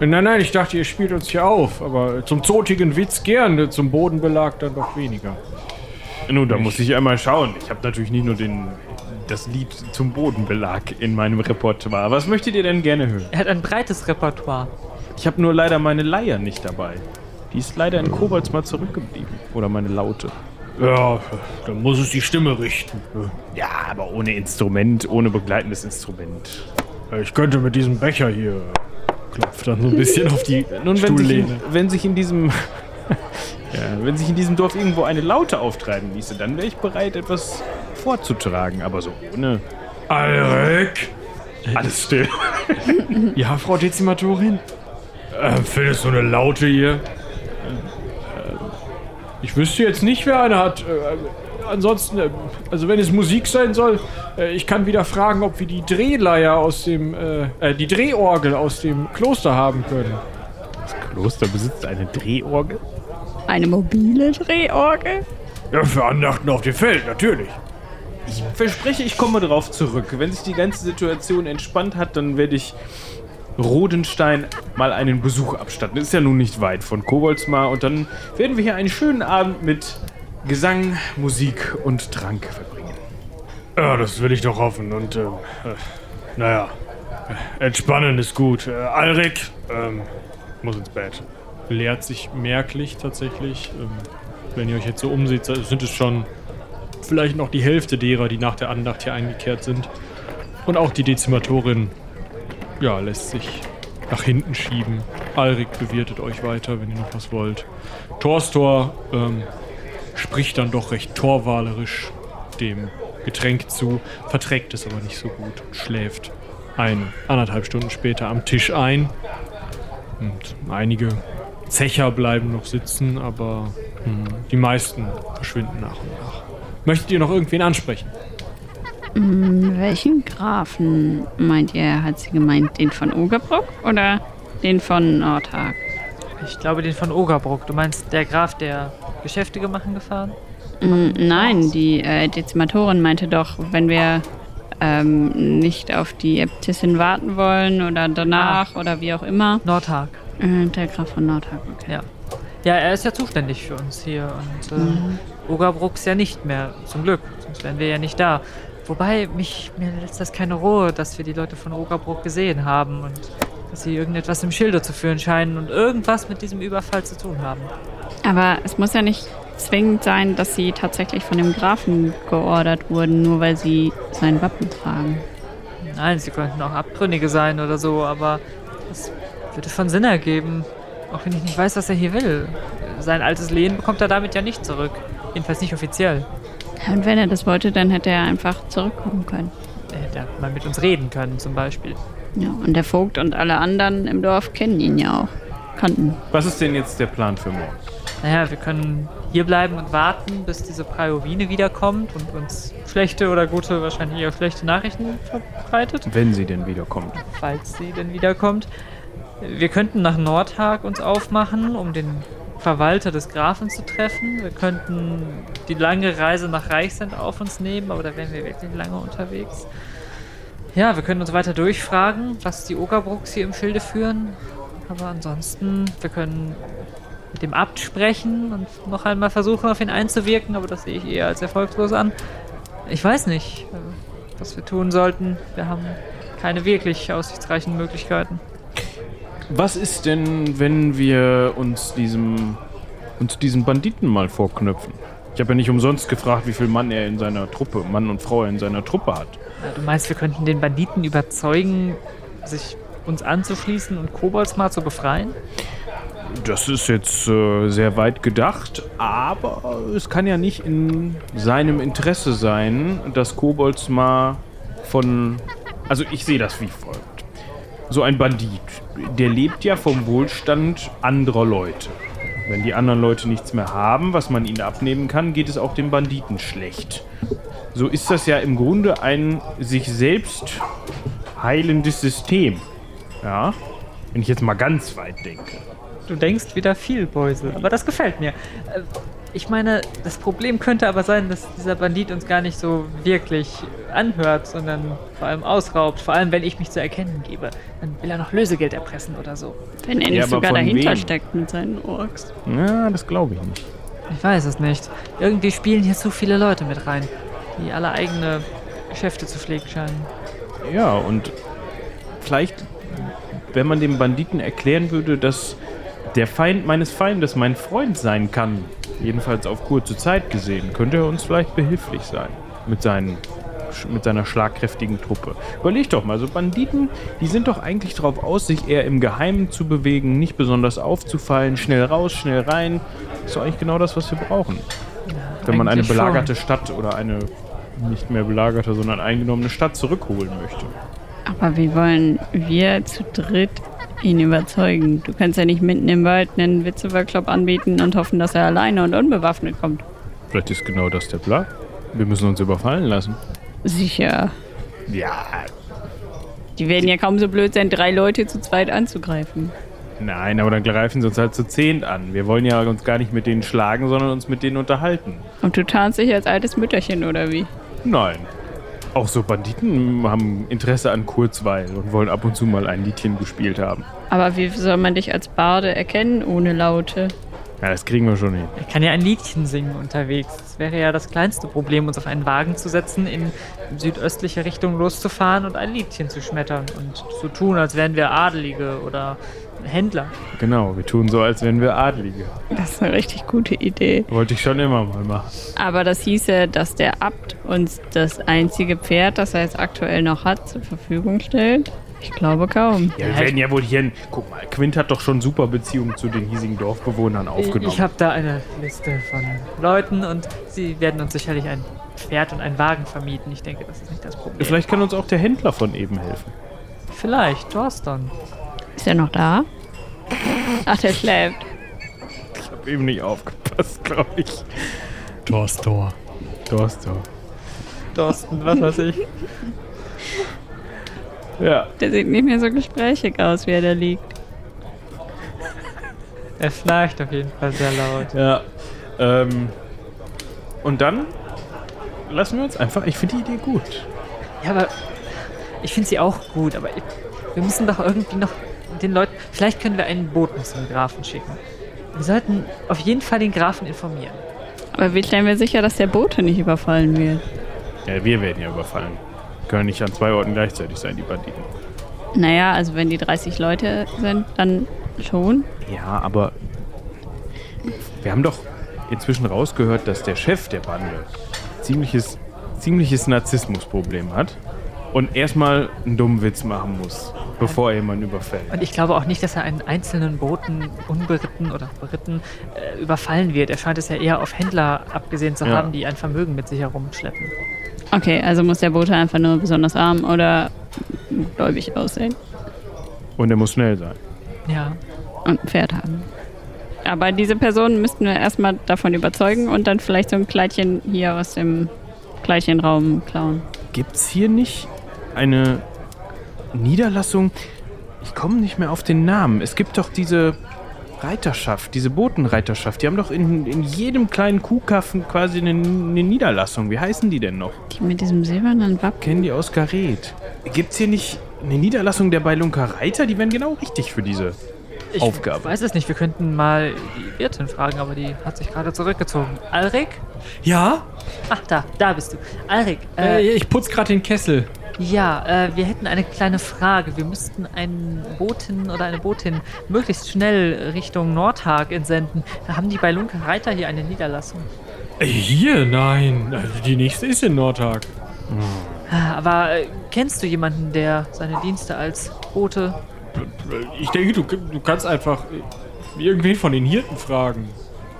Nein, nein, ich dachte, ihr spielt uns hier auf, aber zum zotigen Witz gerne, zum Bodenbelag dann doch weniger. Nun, da muss ich einmal schauen. Ich habe natürlich nicht nur den, das Lied zum Bodenbelag in meinem Repertoire. Was möchtet ihr denn gerne hören? Er hat ein breites Repertoire. Ich habe nur leider meine Leier nicht dabei. Die ist leider in Kobolds mal zurückgeblieben. Oder meine Laute. Ja, dann muss es die Stimme richten. Ja, aber ohne Instrument, ohne begleitendes Instrument. Ich könnte mit diesem Becher hier klopft dann so ein bisschen auf die Nun, wenn sich, in, Stuhllehne. wenn sich in diesem. Ja, wenn sich in diesem Dorf irgendwo eine Laute auftreiben ließe, dann wäre ich bereit, etwas vorzutragen. Aber so ohne. Alrik! Alles still. Ja, Frau Dezimatorin? Äh, findest du eine Laute hier? Äh, ich wüsste jetzt nicht, wer eine hat. Äh, ansonsten, äh, also wenn es Musik sein soll, äh, ich kann wieder fragen, ob wir die Drehleier aus dem, äh, äh, die Drehorgel aus dem Kloster haben können. Das Kloster besitzt eine Drehorgel. Eine mobile Drehorgel? Ja, für Andachten auf dem Feld, natürlich. Ich verspreche, ich komme darauf zurück. Wenn sich die ganze Situation entspannt hat, dann werde ich Rodenstein mal einen Besuch abstatten. Ist ja nun nicht weit von Koboldsmar. Und dann werden wir hier einen schönen Abend mit Gesang, Musik und Trank verbringen. Ja, das will ich doch hoffen. Und, äh, äh, naja, äh, entspannen ist gut. Äh, Alrik, ähm, muss ins Bett. Leert sich merklich tatsächlich. Ähm, wenn ihr euch jetzt so umseht, sind es schon vielleicht noch die Hälfte derer, die nach der Andacht hier eingekehrt sind. Und auch die Dezimatorin, ja, lässt sich nach hinten schieben. Alrik bewirtet euch weiter, wenn ihr noch was wollt. Torstor, ähm, spricht dann doch recht torwalerisch dem Getränk zu, verträgt es aber nicht so gut und schläft ein, anderthalb Stunden später am Tisch ein. Und einige Zecher bleiben noch sitzen, aber hm, die meisten verschwinden nach und nach. Möchtet ihr noch irgendwen ansprechen? Welchen Grafen meint ihr, hat sie gemeint? Den von Ogerbruck oder den von Nordhag? Ich glaube, den von Ogerbruck. Du meinst der Graf, der Geschäftige machen gefahren? Mm, Nein, die äh, Dezimatorin meinte doch, wenn wir ähm, nicht auf die Äbtissin warten wollen oder danach oder wie auch immer. Nordhag. Äh, der Graf von Nordhag, okay. Ja. Ja, er ist ja zuständig für uns hier und äh, Ogerbruck ist ja nicht mehr, zum Glück. Sonst wären wir ja nicht da. Wobei, mich, mir lässt das keine Ruhe, dass wir die Leute von Ogerbruck gesehen haben und dass sie irgendetwas im Schilde zu führen scheinen und irgendwas mit diesem Überfall zu tun haben. Aber es muss ja nicht zwingend sein, dass sie tatsächlich von dem Grafen geordert wurden, nur weil sie sein Wappen tragen. Nein, sie könnten auch Abtrünnige sein oder so, aber das würde schon Sinn ergeben. Auch wenn ich nicht weiß, was er hier will. Sein altes Lehen bekommt er damit ja nicht zurück. Jedenfalls nicht offiziell. Und wenn er das wollte, dann hätte er einfach zurückkommen können. Er hätte mal mit uns reden können, zum Beispiel. Ja, und der Vogt und alle anderen im Dorf kennen ihn ja auch. Kannten. Was ist denn jetzt der Plan für morgen? Naja, wir können hier bleiben und warten, bis diese Praiovine wiederkommt und uns schlechte oder gute, wahrscheinlich eher schlechte Nachrichten verbreitet, Wenn sie denn wiederkommt. falls sie denn wiederkommt. Wir könnten nach Nordhag uns aufmachen, um den Verwalter des Grafen zu treffen. Wir könnten die lange Reise nach Reichsend auf uns nehmen, aber da wären wir wirklich lange unterwegs. Ja, wir können uns weiter durchfragen, was die Ogerbrucks hier im Schilde führen. Aber ansonsten, wir können mit dem Abt sprechen und noch einmal versuchen, auf ihn einzuwirken, aber das sehe ich eher als erfolgslos an. Ich weiß nicht, äh, was wir tun sollten. Wir haben keine wirklich aussichtsreichen Möglichkeiten. Was ist denn, wenn wir uns diesem uns diesen Banditen mal vorknöpfen? Ich habe ja nicht umsonst gefragt, wie viel Mann er in seiner Truppe, Mann und Frau er in seiner Truppe hat. Ja, du meinst, wir könnten den Banditen überzeugen, sich uns anzuschließen und Kobolds mal zu befreien? Das ist jetzt äh, sehr weit gedacht, aber es kann ja nicht in seinem Interesse sein, dass Kobolds mal von. Also ich sehe das wie folgt. So ein Bandit, der lebt ja vom Wohlstand anderer Leute. Wenn die anderen Leute nichts mehr haben, was man ihnen abnehmen kann, geht es auch dem Banditen schlecht. So ist das ja im Grunde ein sich selbst heilendes System. Ja? Wenn ich jetzt mal ganz weit denke. Du denkst wieder viel, Beusel, aber das gefällt mir. Ich meine, das Problem könnte aber sein, dass dieser Bandit uns gar nicht so wirklich anhört, sondern vor allem ausraubt. Vor allem, wenn ich mich zu erkennen gebe. Dann will er noch Lösegeld erpressen oder so. Wenn er Ja, nicht aber sogar dahinter wem? steckt mit seinen Orks. Ja, das glaube ich nicht. Ich weiß es nicht. Irgendwie spielen hier zu viele Leute mit rein, die alle eigene Geschäfte zu pflegen scheinen. Ja, und vielleicht, wenn man dem Banditen erklären würde, dass der Feind meines Feindes mein Freund sein kann, jedenfalls auf kurze Zeit gesehen, könnte er uns vielleicht behilflich sein mit, seinen, mit seiner schlagkräftigen Truppe. Überleg doch mal, so Banditen, die sind doch eigentlich darauf aus, sich eher im Geheimen zu bewegen, nicht besonders aufzufallen, schnell raus, schnell rein. ist doch eigentlich genau das, was wir brauchen. Wenn man eine schon. belagerte Stadt oder eine nicht mehr belagerte, sondern eingenommene Stadt zurückholen möchte. Aber wie wollen wir zu dritt ihn überzeugen? Du kannst ja nicht mitten im Wald einen Witze-Workshop anbieten und hoffen, dass er alleine und unbewaffnet kommt. Vielleicht ist genau das der Plan. Wir müssen uns überfallen lassen. Sicher. Ja. Die werden ja kaum so blöd sein, drei Leute zu zweit anzugreifen. Nein, aber dann greifen sie uns halt zu zehnt an. Wir wollen ja uns gar nicht mit denen schlagen, sondern uns mit denen unterhalten. Und du tarnst dich als altes Mütterchen, oder wie? Nein. Auch so Banditen haben Interesse an Kurzweil und wollen ab und zu mal ein Liedchen gespielt haben. Aber wie soll man dich als Barde erkennen ohne Laute? Ja, das kriegen wir schon hin. Er kann ja ein Liedchen singen unterwegs. Das wäre ja das kleinste Problem, uns auf einen Wagen zu setzen, in südöstliche Richtung loszufahren und ein Liedchen zu schmettern und zu tun, als wären wir Adelige oder Händler. Genau, wir tun so, als wären wir Adlige. Das ist eine richtig gute Idee. Wollte ich schon immer mal machen. Aber das hieße, dass der Abt uns das einzige Pferd, das er jetzt aktuell noch hat, zur Verfügung stellt. Ich glaube kaum. Ja, wir werden ja wohl hier. Guck mal, Quint hat doch schon super Beziehungen zu den hiesigen Dorfbewohnern aufgenommen. Ich habe da eine Liste von Leuten und sie werden uns sicherlich ein Pferd und einen Wagen vermieten. Ich denke, das ist nicht das Problem. Vielleicht kann uns auch der Händler von eben helfen. Vielleicht, Dorston. Ist er noch da? Ach, der schläft. Ich habe eben nicht aufgepasst, glaube ich. Torstor. Dorstor. Dorston, was weiß ich. Ja. Der sieht nicht mehr so gesprächig aus, wie er da liegt. Er schnarcht auf jeden Fall sehr laut. Ja. Ähm, und dann lassen wir uns einfach. Ich finde die Idee gut. Ja, aber ich finde sie auch gut, aber ich, wir müssen doch irgendwie noch den Leuten. Vielleicht können wir einen Boten zum Grafen schicken. Wir sollten auf jeden Fall den Grafen informieren. Aber wie stellen wir sicher, dass der Bote nicht überfallen wird? Ja, wir werden ja überfallen. Können nicht an zwei Orten gleichzeitig sein, die Banditen. Naja, also wenn die 30 Leute sind, dann schon. Ja, aber wir haben doch inzwischen rausgehört, dass der Chef der Bande ziemliches, ziemliches Narzissmusproblem hat und erstmal einen dummen Witz machen muss, bevor er jemanden überfällt. Und ich glaube auch nicht, dass er einen einzelnen Boten unberitten oder beritten äh, überfallen wird. Er scheint es ja eher auf Händler abgesehen zu Ja. haben, die ein Vermögen mit sich herumschleppen. Okay, also muss der Bote einfach nur besonders arm oder gläubig aussehen Und er muss schnell sein. Ja. und ein Pferd haben. Aber diese Person müssten wir erstmal davon überzeugen und dann vielleicht so ein Kleidchen hier aus dem Kleidchenraum klauen. Gibt's hier nicht eine Niederlassung? Ich komme nicht mehr auf den Namen. Es gibt doch diese Reiterschaft, diese Botenreiterschaft, die haben doch in, in jedem kleinen Kuhkaffen quasi eine, eine Niederlassung. Wie heißen die denn noch? Die mit diesem silbernen Wappen. Kennen die aus Gareth. Gibt's hier nicht eine Niederlassung der Beilunker Reiter? Die wären genau richtig für diese Ich Aufgabe. weiß es nicht, wir könnten mal die Wirtin fragen, aber die hat sich gerade zurückgezogen. Alrik? Ja? Ach, da, da bist du. Alrik, Äh, äh, ich putz gerade den Kessel. Ja, äh, wir hätten eine kleine Frage. Wir müssten einen Boten oder eine Botin möglichst schnell Richtung Nordhag entsenden. Da haben die bei Lunke Reiter hier eine Niederlassung. Hier? Nein. Also Die nächste ist in Nordtag. Ah, Aber äh, kennst du jemanden, der seine Dienste als Bote Ich denke, du, du kannst einfach äh, irgendwen von den Hirten fragen.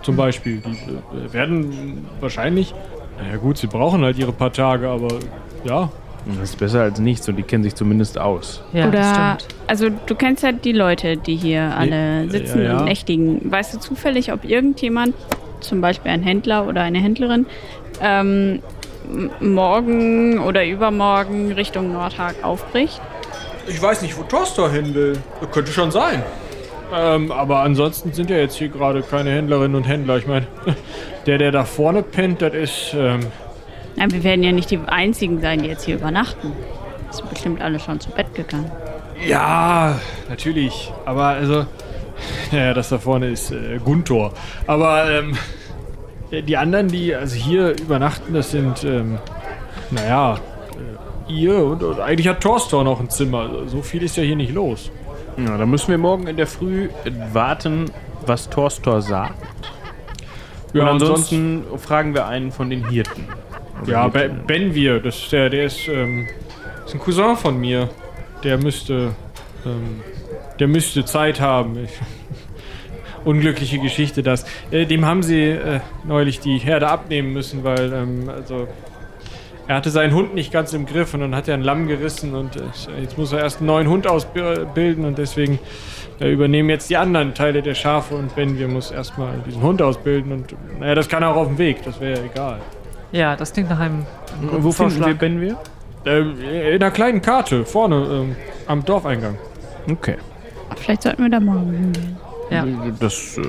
Zum Beispiel. Die äh, werden wahrscheinlich. Naja, gut, sie brauchen halt ihre paar Tage, aber ja. Das ist besser als nichts und die kennen sich zumindest aus. Ja, Oder, das stimmt. also du kennst ja die Leute, die hier alle Ja, sitzen ja. und nächtigen. Weißt du zufällig, ob irgendjemand, zum Beispiel ein Händler oder eine Händlerin, ähm, morgen oder übermorgen Richtung Nordhag aufbricht? Ich weiß nicht, wo Tostor hin will. Könnte schon sein. Ähm, aber ansonsten sind ja jetzt hier gerade keine Händlerinnen und Händler. Ich meine, der, der da vorne pennt, das ist. Ähm, Nein, wir werden ja nicht die einzigen sein, die jetzt hier übernachten. Sind bestimmt alle schon zu Bett gegangen. ja, natürlich. Aber also. Ja, das da vorne ist äh, Guntor. Aber ähm, die anderen, die also hier übernachten, das sind. Ähm, naja. Äh, ihr und, und eigentlich hat Torstor noch ein Zimmer. So viel ist ja hier nicht los. Ja, dann müssen wir morgen in der Früh warten, was Torstor sagt. Ja, und ansonsten- ansonsten fragen wir einen von den Hirten. Oder Ja, Hirtinnen. ben, Benvir, das ist der, der ist, ähm, ist ein Cousin von mir. Der müsste, ähm, der müsste Zeit haben. Ich, unglückliche Geschichte das. Äh, dem haben sie äh, neulich die Herde abnehmen müssen, weil, ähm, also, er hatte seinen Hund nicht ganz im Griff und dann hat er ein Lamm gerissen und äh, jetzt muss er erst einen neuen Hund ausbilden und deswegen äh, übernehmen jetzt die anderen Teile der Schafe und Benvir muss erstmal diesen Hund ausbilden und, naja, das kann er auch auf dem Weg, das wäre ja egal. Ja, das klingt nach einem Wo finden wir Vorschlag. Benvir? Ähm, in einer kleinen Karte, vorne ähm, am Dorfeingang. Okay. Vielleicht sollten wir da morgen hingehen. Ja. Das, äh,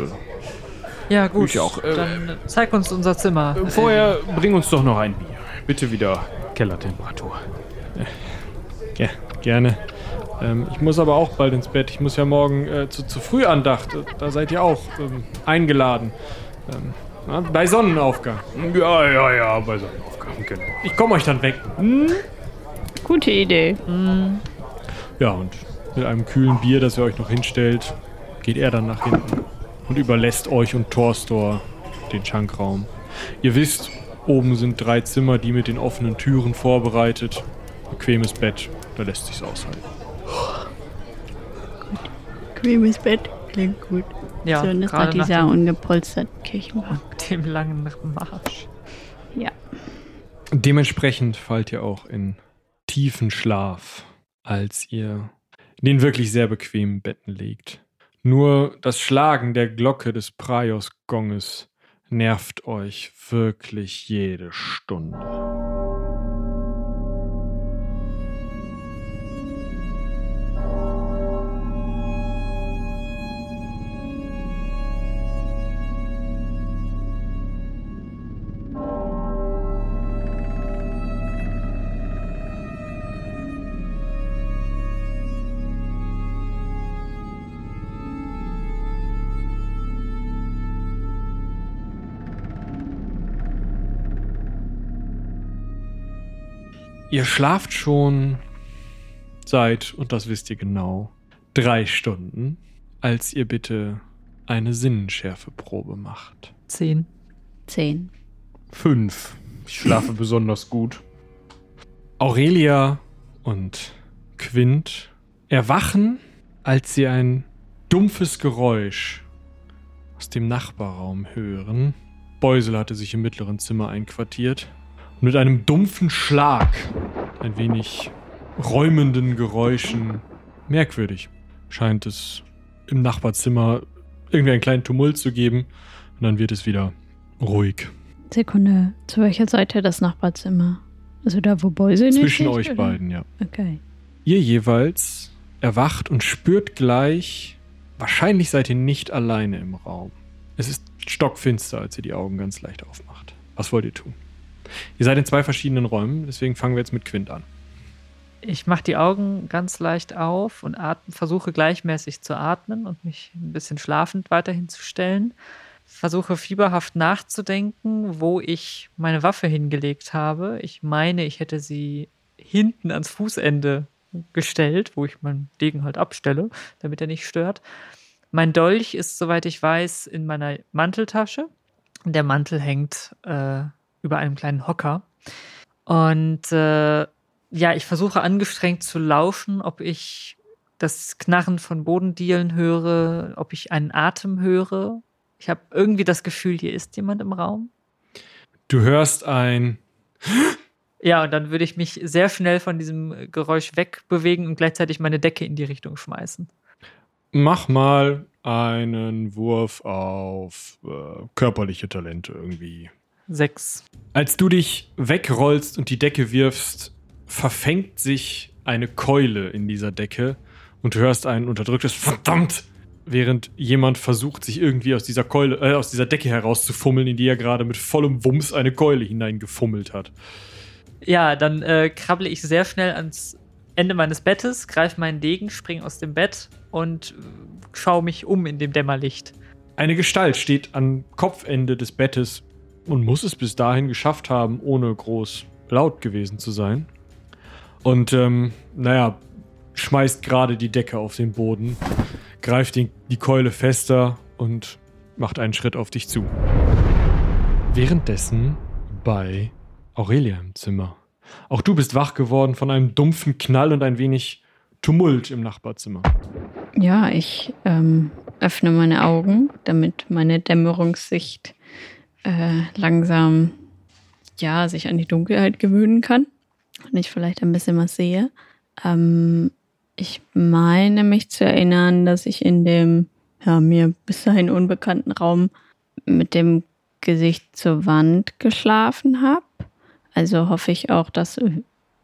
Ja, gut. Ich auch, äh, Dann zeig uns unser Zimmer. vorher bring uns doch noch ein Bier. Bitte wieder Kellertemperatur. Ja, gerne. Ähm, ich muss aber auch bald ins Bett. Ich muss ja morgen äh, zu, zur Frühandacht. Äh, Da seid ihr auch ähm, eingeladen. Ähm, na, bei Sonnenaufgang. Ja, ja, ja, bei Sonnenaufgang, genau. Ich komme euch dann weg. Gute Idee. Ja, und mit einem kühlen Bier, das ihr euch noch hinstellt, geht er dann nach hinten und überlässt euch und Torstor den Schankraum. Ihr wisst, oben sind drei Zimmer, die mit den offenen Türen vorbereitet. Bequemes Bett, da lässt sich's aushalten. Bequemes Bett. Klingt gut. Ja, so, und das gerade nach dieser ungepolsterten Kirchenbank. Dem langen Marsch. Ja. Dementsprechend fallt ihr auch in tiefen Schlaf, als ihr in den wirklich sehr bequemen Betten liegt. Nur das Schlagen der Glocke des Praios-Gonges nervt euch wirklich jede Stunde. Ihr schlaft schon seit, und das wisst ihr genau, drei Stunden, als ihr bitte eine Sinnenschärfeprobe macht. Zehn. Zehn. Fünf. Ich schlafe besonders gut. Aurelia und Quint erwachen, als sie ein dumpfes Geräusch aus dem Nachbarraum hören. Beusel hatte sich im mittleren Zimmer einquartiert mit einem dumpfen Schlag, ein wenig räumenden Geräuschen, merkwürdig, scheint es im Nachbarzimmer irgendwie einen kleinen Tumult zu geben und dann wird es wieder ruhig. Sekunde. Zu welcher Seite das Nachbarzimmer? Also da, wo Beuse nicht Zwischen euch oder? beiden, ja. Okay. Ihr jeweils erwacht und spürt gleich, wahrscheinlich seid ihr nicht alleine im Raum. Es ist stockfinster, als ihr die Augen ganz leicht aufmacht. Was wollt ihr tun? Ihr seid in zwei verschiedenen Räumen, deswegen fangen wir jetzt mit Quint an. Ich mache die Augen ganz leicht auf und atme, versuche gleichmäßig zu atmen und mich ein bisschen schlafend weiterhin zu stellen. Versuche fieberhaft nachzudenken, wo ich meine Waffe hingelegt habe. Ich meine, ich hätte sie hinten ans Fußende gestellt, wo ich meinen Degen halt abstelle, damit er nicht stört. Mein Dolch ist, soweit ich weiß, in meiner Manteltasche. Der Mantel hängt äh, über einem kleinen Hocker. Und äh, ja, ich versuche angestrengt zu lauschen, ob ich das Knarren von Bodendielen höre, ob ich einen Atem höre. Ich habe irgendwie das Gefühl, hier ist jemand im Raum. Du hörst ein. Ja, und dann würde ich mich sehr schnell von diesem Geräusch wegbewegen und gleichzeitig meine Decke in die Richtung schmeißen. Mach mal einen Wurf auf äh, körperliche Talente irgendwie. Sechs. Als du dich wegrollst und die Decke wirfst, verfängt sich eine Keule in dieser Decke und du hörst ein unterdrücktes Verdammt, während jemand versucht, sich irgendwie aus dieser Keule, äh, aus dieser Decke herauszufummeln, in die er gerade mit vollem Wumms eine Keule hineingefummelt hat. Ja, dann äh, krabble ich sehr schnell ans Ende meines Bettes, greife meinen Degen, springe aus dem Bett und äh, schaue mich um in dem Dämmerlicht. Eine Gestalt steht am Kopfende des Bettes und muss es bis dahin geschafft haben, ohne groß laut gewesen zu sein. Und ähm, naja, schmeißt gerade die Decke auf den Boden, greift die, die Keule fester und macht einen Schritt auf dich zu. Währenddessen bei Aurelia im Zimmer. Auch du bist wach geworden von einem dumpfen Knall und ein wenig Tumult im Nachbarzimmer. Ja, ich ähm, öffne meine Augen, damit meine Dämmerungssicht äh, langsam ja, sich an die Dunkelheit gewöhnen kann und ich vielleicht ein bisschen was sehe. Ähm, ich meine mich zu erinnern, dass ich in dem ja, mir bis dahin unbekannten Raum mit dem Gesicht zur Wand geschlafen habe. Also hoffe ich auch, dass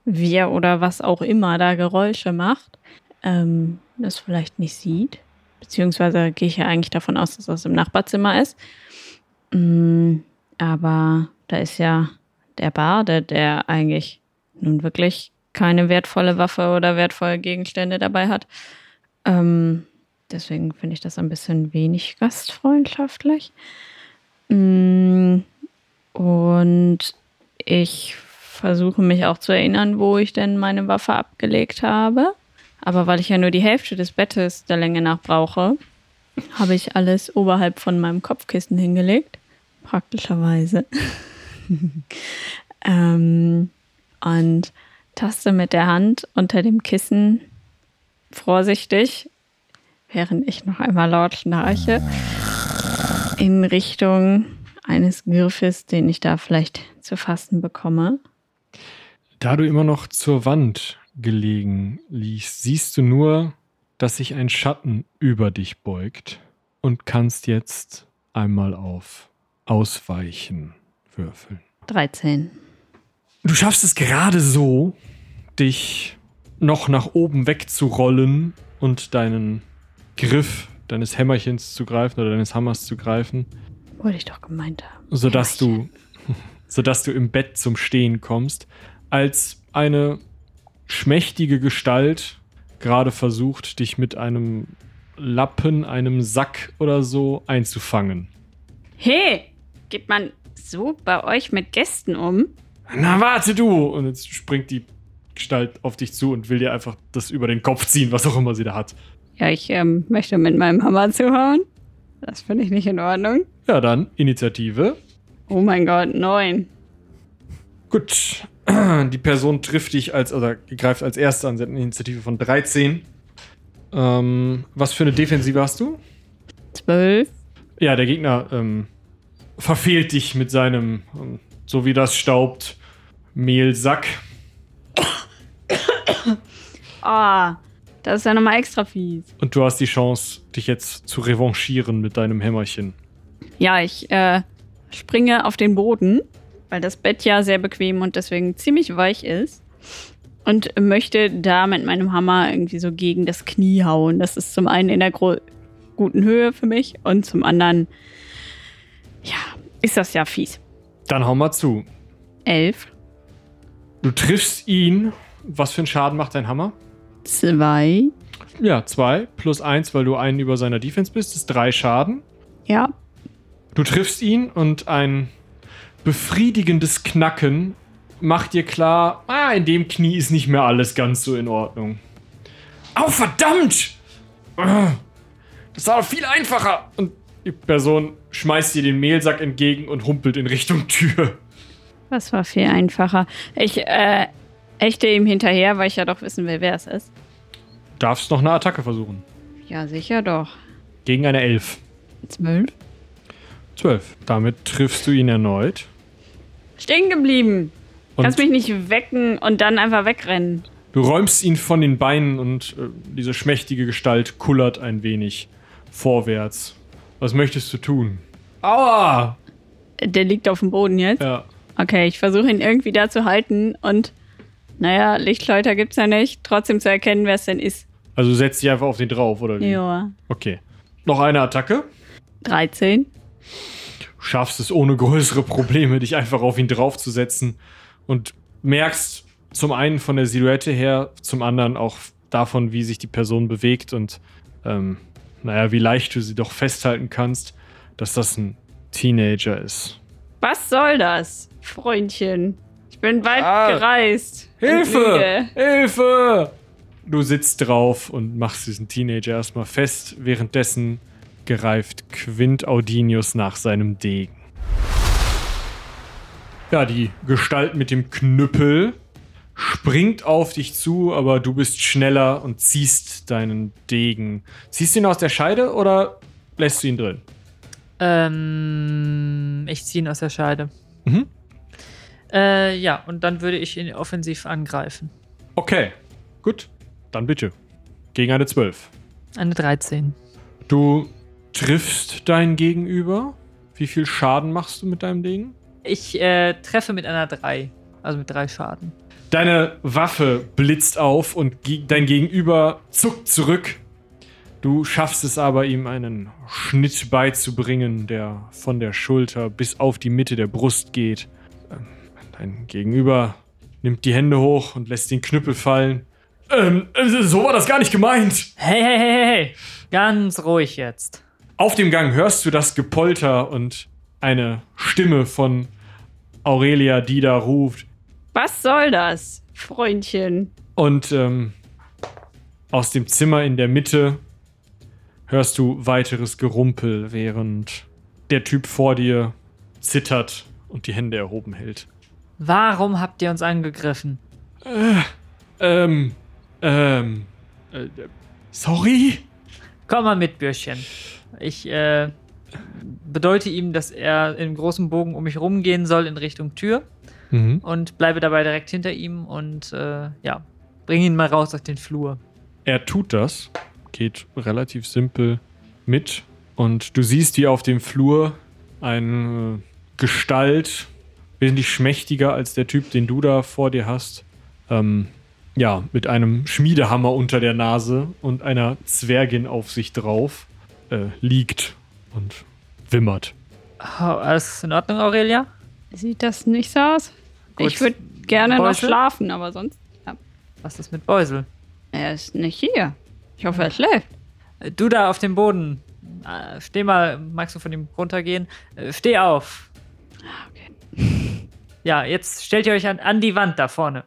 wir oder was auch immer da Geräusche macht, ähm, das vielleicht nicht sieht. Beziehungsweise gehe ich ja eigentlich davon aus, dass das im Nachbarzimmer ist. Mm, aber da ist ja der Barde, der eigentlich nun wirklich keine wertvolle Waffe oder wertvolle Gegenstände dabei hat. Ähm, deswegen finde ich das ein bisschen wenig gastfreundschaftlich. Mm, und ich versuche mich auch zu erinnern, wo ich denn meine Waffe abgelegt habe. Aber weil ich ja nur die Hälfte des Bettes der Länge nach brauche, habe ich alles oberhalb von meinem Kopfkissen hingelegt. Praktischerweise. ähm, und taste mit der Hand unter dem Kissen vorsichtig, während ich noch einmal laut schnarche, in Richtung eines Griffes, den ich da vielleicht zu fassen bekomme. Da du immer noch zur Wand gelegen liegst, siehst du nur, dass sich ein Schatten über dich beugt und kannst jetzt einmal auf Ausweichen würfeln. 13. Du schaffst es gerade so, dich noch nach oben wegzurollen und deinen Griff deines Hämmerchens zu greifen oder deines Hammers zu greifen, Wollte ich doch gemeint haben. sodass du, sodass du im Bett zum Stehen kommst, als eine schmächtige Gestalt gerade versucht, dich mit einem Lappen, einem Sack oder so einzufangen. Hey, geht man so bei euch mit Gästen um? Na, warte du! Und jetzt springt die Gestalt auf dich zu und will dir einfach das über den Kopf ziehen, was auch immer sie da hat. Ja, ich ähm, möchte mit meinem Hammer zuhauen. Das finde ich nicht in Ordnung. Ja, dann Initiative. Oh mein Gott, neun. Gut. Die Person trifft dich als, oder greift als Erste an. Sie hat eine Initiative von 13. Ähm, was für eine Defensive hast du? Zwölf. Ja, der Gegner ähm, verfehlt dich mit seinem, so wie das staubt, Mehlsack. Ah, das ist ja nochmal extra fies. Und du hast die Chance, dich jetzt zu revanchieren mit deinem Hämmerchen. Ja, ich äh, springe auf den Boden, weil das Bett ja sehr bequem und deswegen ziemlich weich ist. Und möchte da mit meinem Hammer irgendwie so gegen das Knie hauen. Das ist zum einen in der guten Höhe für mich. Und zum anderen, ja, ist das ja fies. Dann hau mal zu. Elf, Du triffst ihn. Was für einen Schaden macht dein Hammer? zwei, Ja, zwei plus eins, weil du einen über seiner Defense bist, ist drei Schaden. ja, Du triffst ihn und ein befriedigendes Knacken macht dir klar, ah, in dem Knie ist nicht mehr alles ganz so in Ordnung. Au, verdammt! Ah, Das war doch viel einfacher. Und die Person schmeißt dir den Mehlsack entgegen und humpelt in Richtung Tür. das war viel einfacher. Ich, äh, echte ihm hinterher, weil ich ja doch wissen will, wer es ist. Darfst noch eine Attacke versuchen. Ja, sicher doch. Gegen eine Elf. Zwölf. Zwölf. Damit triffst du ihn erneut. Stehen geblieben. Und Kannst mich nicht wecken und dann einfach wegrennen. du räumst ihn von den Beinen und äh, diese schmächtige Gestalt kullert ein wenig vorwärts. Was möchtest du tun? Aua! Der liegt auf dem Boden jetzt. Ja. Okay, ich versuche ihn irgendwie da zu halten und, naja, Lichtläuter gibt's ja nicht. Trotzdem zu erkennen, wer es denn ist. Also setzt dich einfach auf den drauf, oder wie? Joa. Okay. Noch eine Attacke. 13. Schaffst es ohne größere Probleme, dich einfach auf ihn draufzusetzen und merkst zum einen von der Silhouette her, zum anderen auch davon, wie sich die Person bewegt und ähm, naja, wie leicht du sie doch festhalten kannst, dass das ein Teenager ist. Was soll das, Freundchen? Ich bin weit Ah. gereist. Hilfe! Hilfe! Du sitzt drauf und machst diesen Teenager erstmal fest. Währenddessen gereift Quint Audinius nach seinem Degen. Ja, die Gestalt mit dem Knüppel springt auf dich zu, aber du bist schneller und ziehst deinen Degen. Ziehst du ihn aus der Scheide oder lässt du ihn drin? Ähm, ich ziehe ihn aus der Scheide. Mhm. Äh, ja, und dann würde ich ihn offensiv angreifen. Okay, gut. Dann bitte. Gegen eine 12. Eine 13. Du triffst dein Gegenüber. Wie viel Schaden machst du mit deinem Degen? Ich äh, treffe mit einer 3. Also mit drei Schaden. Deine Waffe blitzt auf und ge- dein Gegenüber zuckt zurück. Du schaffst es aber, ihm einen Schnitt beizubringen, der von der Schulter bis auf die Mitte der Brust geht. Ähm, Dein Gegenüber nimmt die Hände hoch und lässt den Knüppel fallen. Ähm, äh, so war das gar nicht gemeint. Hey, hey, hey, hey. Ganz ruhig jetzt. Auf dem Gang hörst du das Gepolter und eine Stimme von Aurelia, die da ruft. Was soll das, Freundchen? Und ähm, aus dem Zimmer in der Mitte hörst du weiteres Gerumpel, während der Typ vor dir zittert und die Hände erhoben hält. Warum habt ihr uns angegriffen? Ähm, ähm, äh, sorry? Komm mal mit, Bürschchen. Ich äh, bedeute ihm, dass er im großen Bogen um mich rumgehen soll in Richtung Tür Mhm. und bleibe dabei direkt hinter ihm und äh, ja, bring ihn mal raus auf den Flur. Er tut das, geht relativ simpel mit und du siehst, wie auf dem Flur eine äh, Gestalt, wesentlich schmächtiger als der Typ, den du da vor dir hast, ähm, ja, mit einem Schmiedehammer unter der Nase und einer Zwergin auf sich drauf äh, liegt und wimmert. Oh, alles in Ordnung, Aurelia? Sieht das nicht so aus? Gut. Ich würde gerne noch Beusel? schlafen, aber sonst. Ja. Was ist mit Beusel? Er ist nicht hier. Ich hoffe, er schläft. Du da auf dem Boden. Äh, steh mal, magst du von ihm runtergehen? Äh, steh auf. Okay. Ja, jetzt stellt ihr euch an, an die Wand da vorne.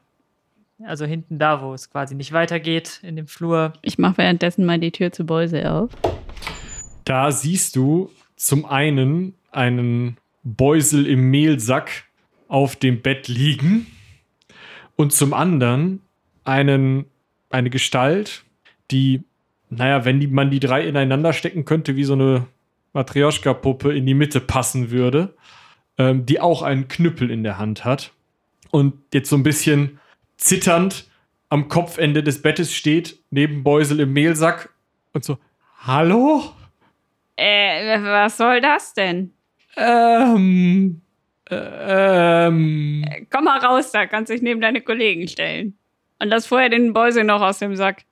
Also hinten da, wo es quasi nicht weitergeht, in dem Flur. Ich mache währenddessen mal die Tür zu Beuse auf. Da siehst du zum einen einen Beusel im Mehlsack auf dem Bett liegen und zum anderen einen, eine Gestalt, die, naja, wenn die, man die drei ineinander stecken könnte, wie so eine Matrioschka-Puppe in die Mitte passen würde, ähm, die auch einen Knüppel in der Hand hat und jetzt so ein bisschen zitternd am Kopfende des Bettes steht, neben Beusel im Mehlsack und so, hallo? Äh, was soll das denn? Ähm. Äh, Ähm. Komm mal raus, da kannst dich neben deine Kollegen stellen. Und lass vorher den Beuse noch aus dem Sack.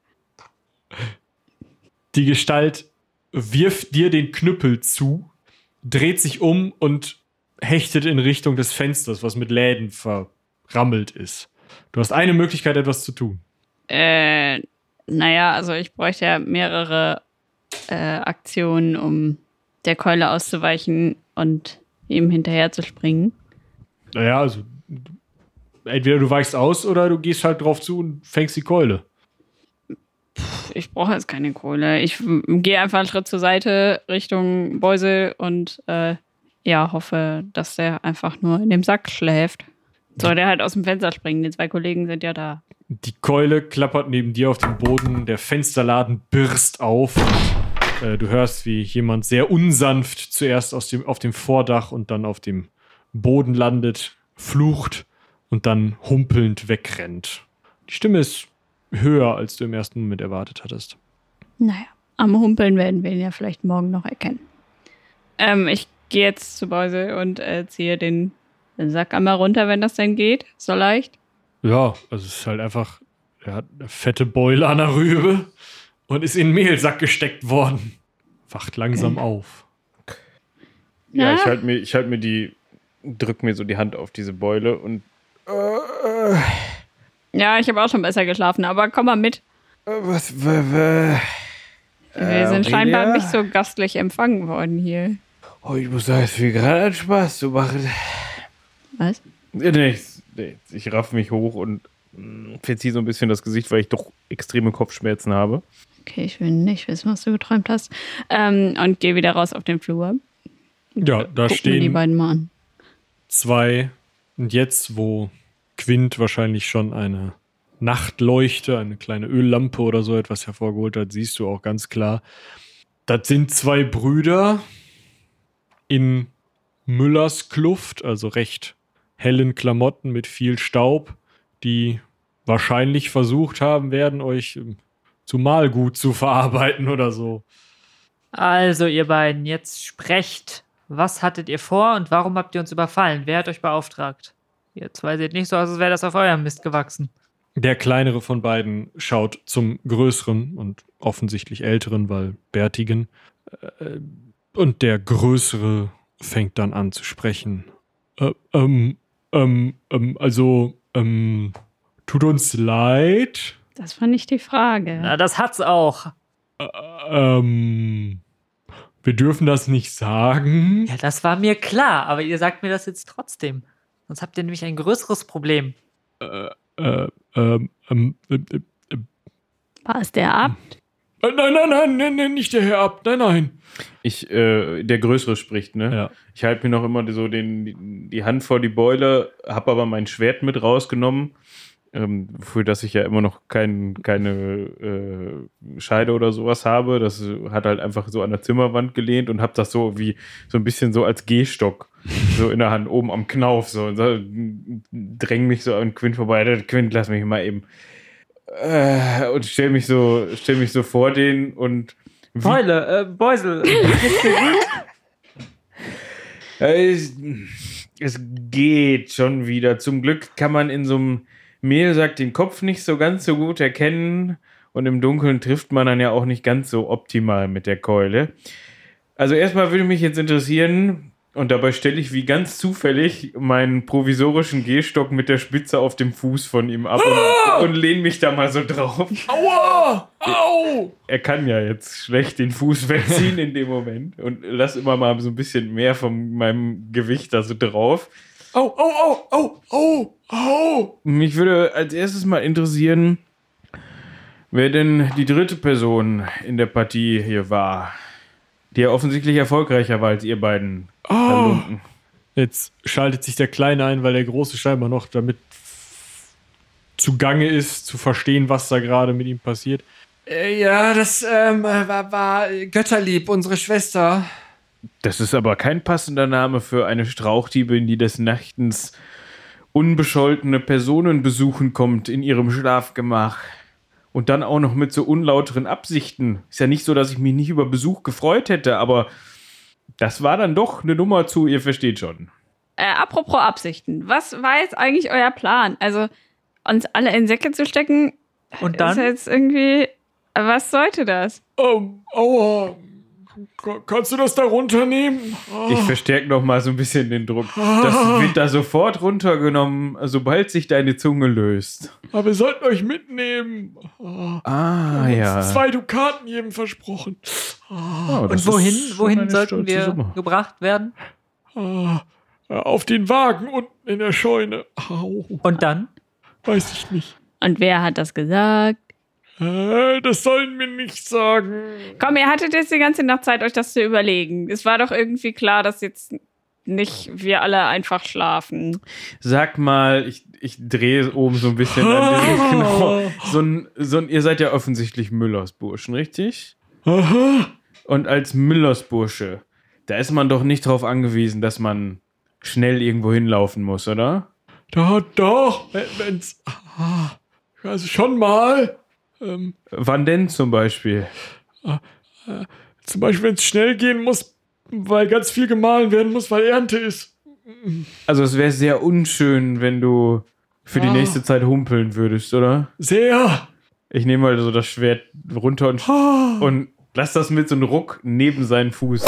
Die Gestalt wirft dir den Knüppel zu, dreht sich um und hechtet in Richtung des Fensters, was mit Läden verrammelt ist. Du hast eine Möglichkeit, etwas zu tun. Äh, naja, also ich bräuchte ja mehrere äh, Aktionen, um der Keule auszuweichen und ihm hinterher zu springen. Naja, also entweder du weichst aus oder du gehst halt drauf zu und fängst die Keule. Ich brauche jetzt keine Kohle. Ich gehe einfach einen Schritt zur Seite Richtung Beusel und äh, ja, hoffe, dass der einfach nur in dem Sack schläft. Soll der halt aus dem Fenster springen? Die zwei Kollegen sind ja da. Die Keule klappert neben dir auf dem Boden, der Fensterladen birst auf äh, du hörst, wie jemand sehr unsanft zuerst aus dem, auf dem Vordach und dann auf dem Boden landet, flucht und dann humpelnd wegrennt. Die Stimme ist höher, als du im ersten Moment erwartet hattest. Naja, am Humpeln werden wir ihn ja vielleicht morgen noch erkennen. Ähm, ich gehe jetzt zu Beusel und äh, ziehe den Sack einmal runter, wenn das denn geht. So leicht. Ja, also es ist halt einfach, er hat eine fette Beule an der Rübe und ist in den Mehlsack gesteckt worden. Wacht langsam auf. Ja, Ja. ich halte mir, ich halt mir die, drück mir so die Hand auf diese Beule und Ja, ich habe auch schon besser geschlafen, aber komm mal mit. äh, was, Wir sind Aurelia? scheinbar nicht so gastlich empfangen worden hier. Oh, ich muss sagen, es mir gerade einen Spaß zu machen. Was? Ja, Nee, ich, nee, ich raff mich hoch und mm, verziehe so ein bisschen das Gesicht, weil ich doch extreme Kopfschmerzen habe. Okay, ich will nicht wissen, was du geträumt hast. Ähm, und gehe wieder raus auf den Flur. Ja, da Guck mir die stehen beiden mal an. zwei. Und jetzt, wo Quint wahrscheinlich schon eine Nachtleuchte, eine kleine Öllampe oder so etwas hervorgeholt hat, siehst du auch ganz klar, das sind zwei Brüder in Müllers Kluft, also recht hellen Klamotten mit viel Staub, die wahrscheinlich versucht haben werden, euch zu Mahlgut zu verarbeiten oder so. Also, ihr beiden, jetzt sprecht. Was hattet ihr vor und warum habt ihr uns überfallen? Wer hat euch beauftragt? Ihr zwei seht nicht so aus, als wäre das auf eurem Mist gewachsen. Der kleinere von beiden schaut zum größeren und offensichtlich älteren, weil bärtigen. Äh, Und der größere fängt dann an zu sprechen. Äh, ähm, ähm, ähm, also, ähm, tut uns leid. Das war nicht die Frage. Na, das hat's auch. Ähm, wir dürfen das nicht sagen. Ja, das war mir klar, aber ihr sagt mir das jetzt trotzdem. Sonst habt ihr nämlich ein größeres Problem. Äh, ähm, ähm, äh, äh, War es der Abt? äh, nein, nein, nein, nein, nein, nicht der Herr Abt, nein, nein. Ich, äh, der Größere spricht, ne? Ja. Ich halte mir noch immer so den, die- die Hand vor die Beule, habe aber mein Schwert mit rausgenommen, ähm, für das ich ja immer noch kein, keine äh, Scheide oder sowas habe. Das hat halt einfach so an der Zimmerwand gelehnt und habe das so wie so ein bisschen so als Gehstock so in der Hand oben am Knauf so, und so dräng mich so an Quint vorbei. Der Quint, lass mich mal eben äh, und stell mich so stell mich so vor den und wie- Beule, äh, Beusel. Äh, Es, es geht schon wieder. Zum Glück kann man in so einem Mehlsack den Kopf nicht so ganz so gut erkennen. Und im Dunkeln trifft man dann ja auch nicht ganz so optimal mit der Keule. Also erstmal würde mich jetzt interessieren, und dabei stelle ich wie ganz zufällig meinen provisorischen Gehstock mit der Spitze auf dem Fuß von ihm ab und, und lehne mich da mal so drauf. Aua! Au! Er kann ja jetzt schlecht den Fuß wegziehen in dem Moment und lass immer mal so ein bisschen mehr von meinem Gewicht da so drauf. Au, au, au, au, au, au! Mich würde als erstes mal interessieren, wer denn die dritte Person in der Partie hier war. Die ja offensichtlich erfolgreicher war als ihr beiden. Oh. Halunken. Jetzt schaltet sich der Kleine ein, weil der Große scheinbar noch damit zugange ist, zu verstehen, was da gerade mit ihm passiert. Äh, ja, das ähm, war, war Götterlieb, unsere Schwester. Das ist aber kein passender Name für eine Strauchdiebin, die des Nachtens unbescholtene Personen besuchen kommt in ihrem Schlafgemach. Und dann auch noch mit so unlauteren Absichten. Ist ja nicht so, dass ich mich nicht über Besuch gefreut hätte, aber das war dann doch eine Nummer zu, ihr versteht schon. Äh, apropos Absichten. Was war jetzt eigentlich euer Plan? Also, uns alle in Säcke zu stecken, Und ist dann? jetzt irgendwie. Was sollte das? Ähm, aua. Ka- Kannst du das da runternehmen? Ich verstärke noch mal so ein bisschen den Druck. Das wird da sofort runtergenommen, sobald sich deine Zunge löst. Aber wir sollten euch mitnehmen. Ah, ja. Zwei Dukaten jedem versprochen. Oh, Und wohin, wohin sollten wir Summe. gebracht werden? Ah, Auf den Wagen unten in der Scheune. Und dann? weiß ich nicht. Und wer hat das gesagt? Äh, das sollen wir nicht sagen. Komm, ihr hattet jetzt die ganze Nacht Zeit, euch das zu überlegen. Es war doch irgendwie klar, dass jetzt nicht wir alle einfach schlafen. Sag mal, ich, ich drehe oben so ein bisschen an diesem Knochen. So ein, so ein, ihr seid ja offensichtlich Müllersburschen, richtig? Aha. Und als Müllersbursche, da ist man doch nicht darauf angewiesen, dass man schnell irgendwo hinlaufen muss, oder? Da doch, wenn- wenn's. Also schon mal. Ähm, Wann denn zum Beispiel? zum Beispiel, wenn es schnell gehen muss, weil ganz viel gemahlen werden muss, weil Ernte ist. Also es wäre sehr unschön, wenn du für die Ah. nächste Zeit humpeln würdest, oder? Sehr. Ich nehme mal so das Schwert runter und, Ah. und lass das mit so einem Ruck neben seinen Fuß.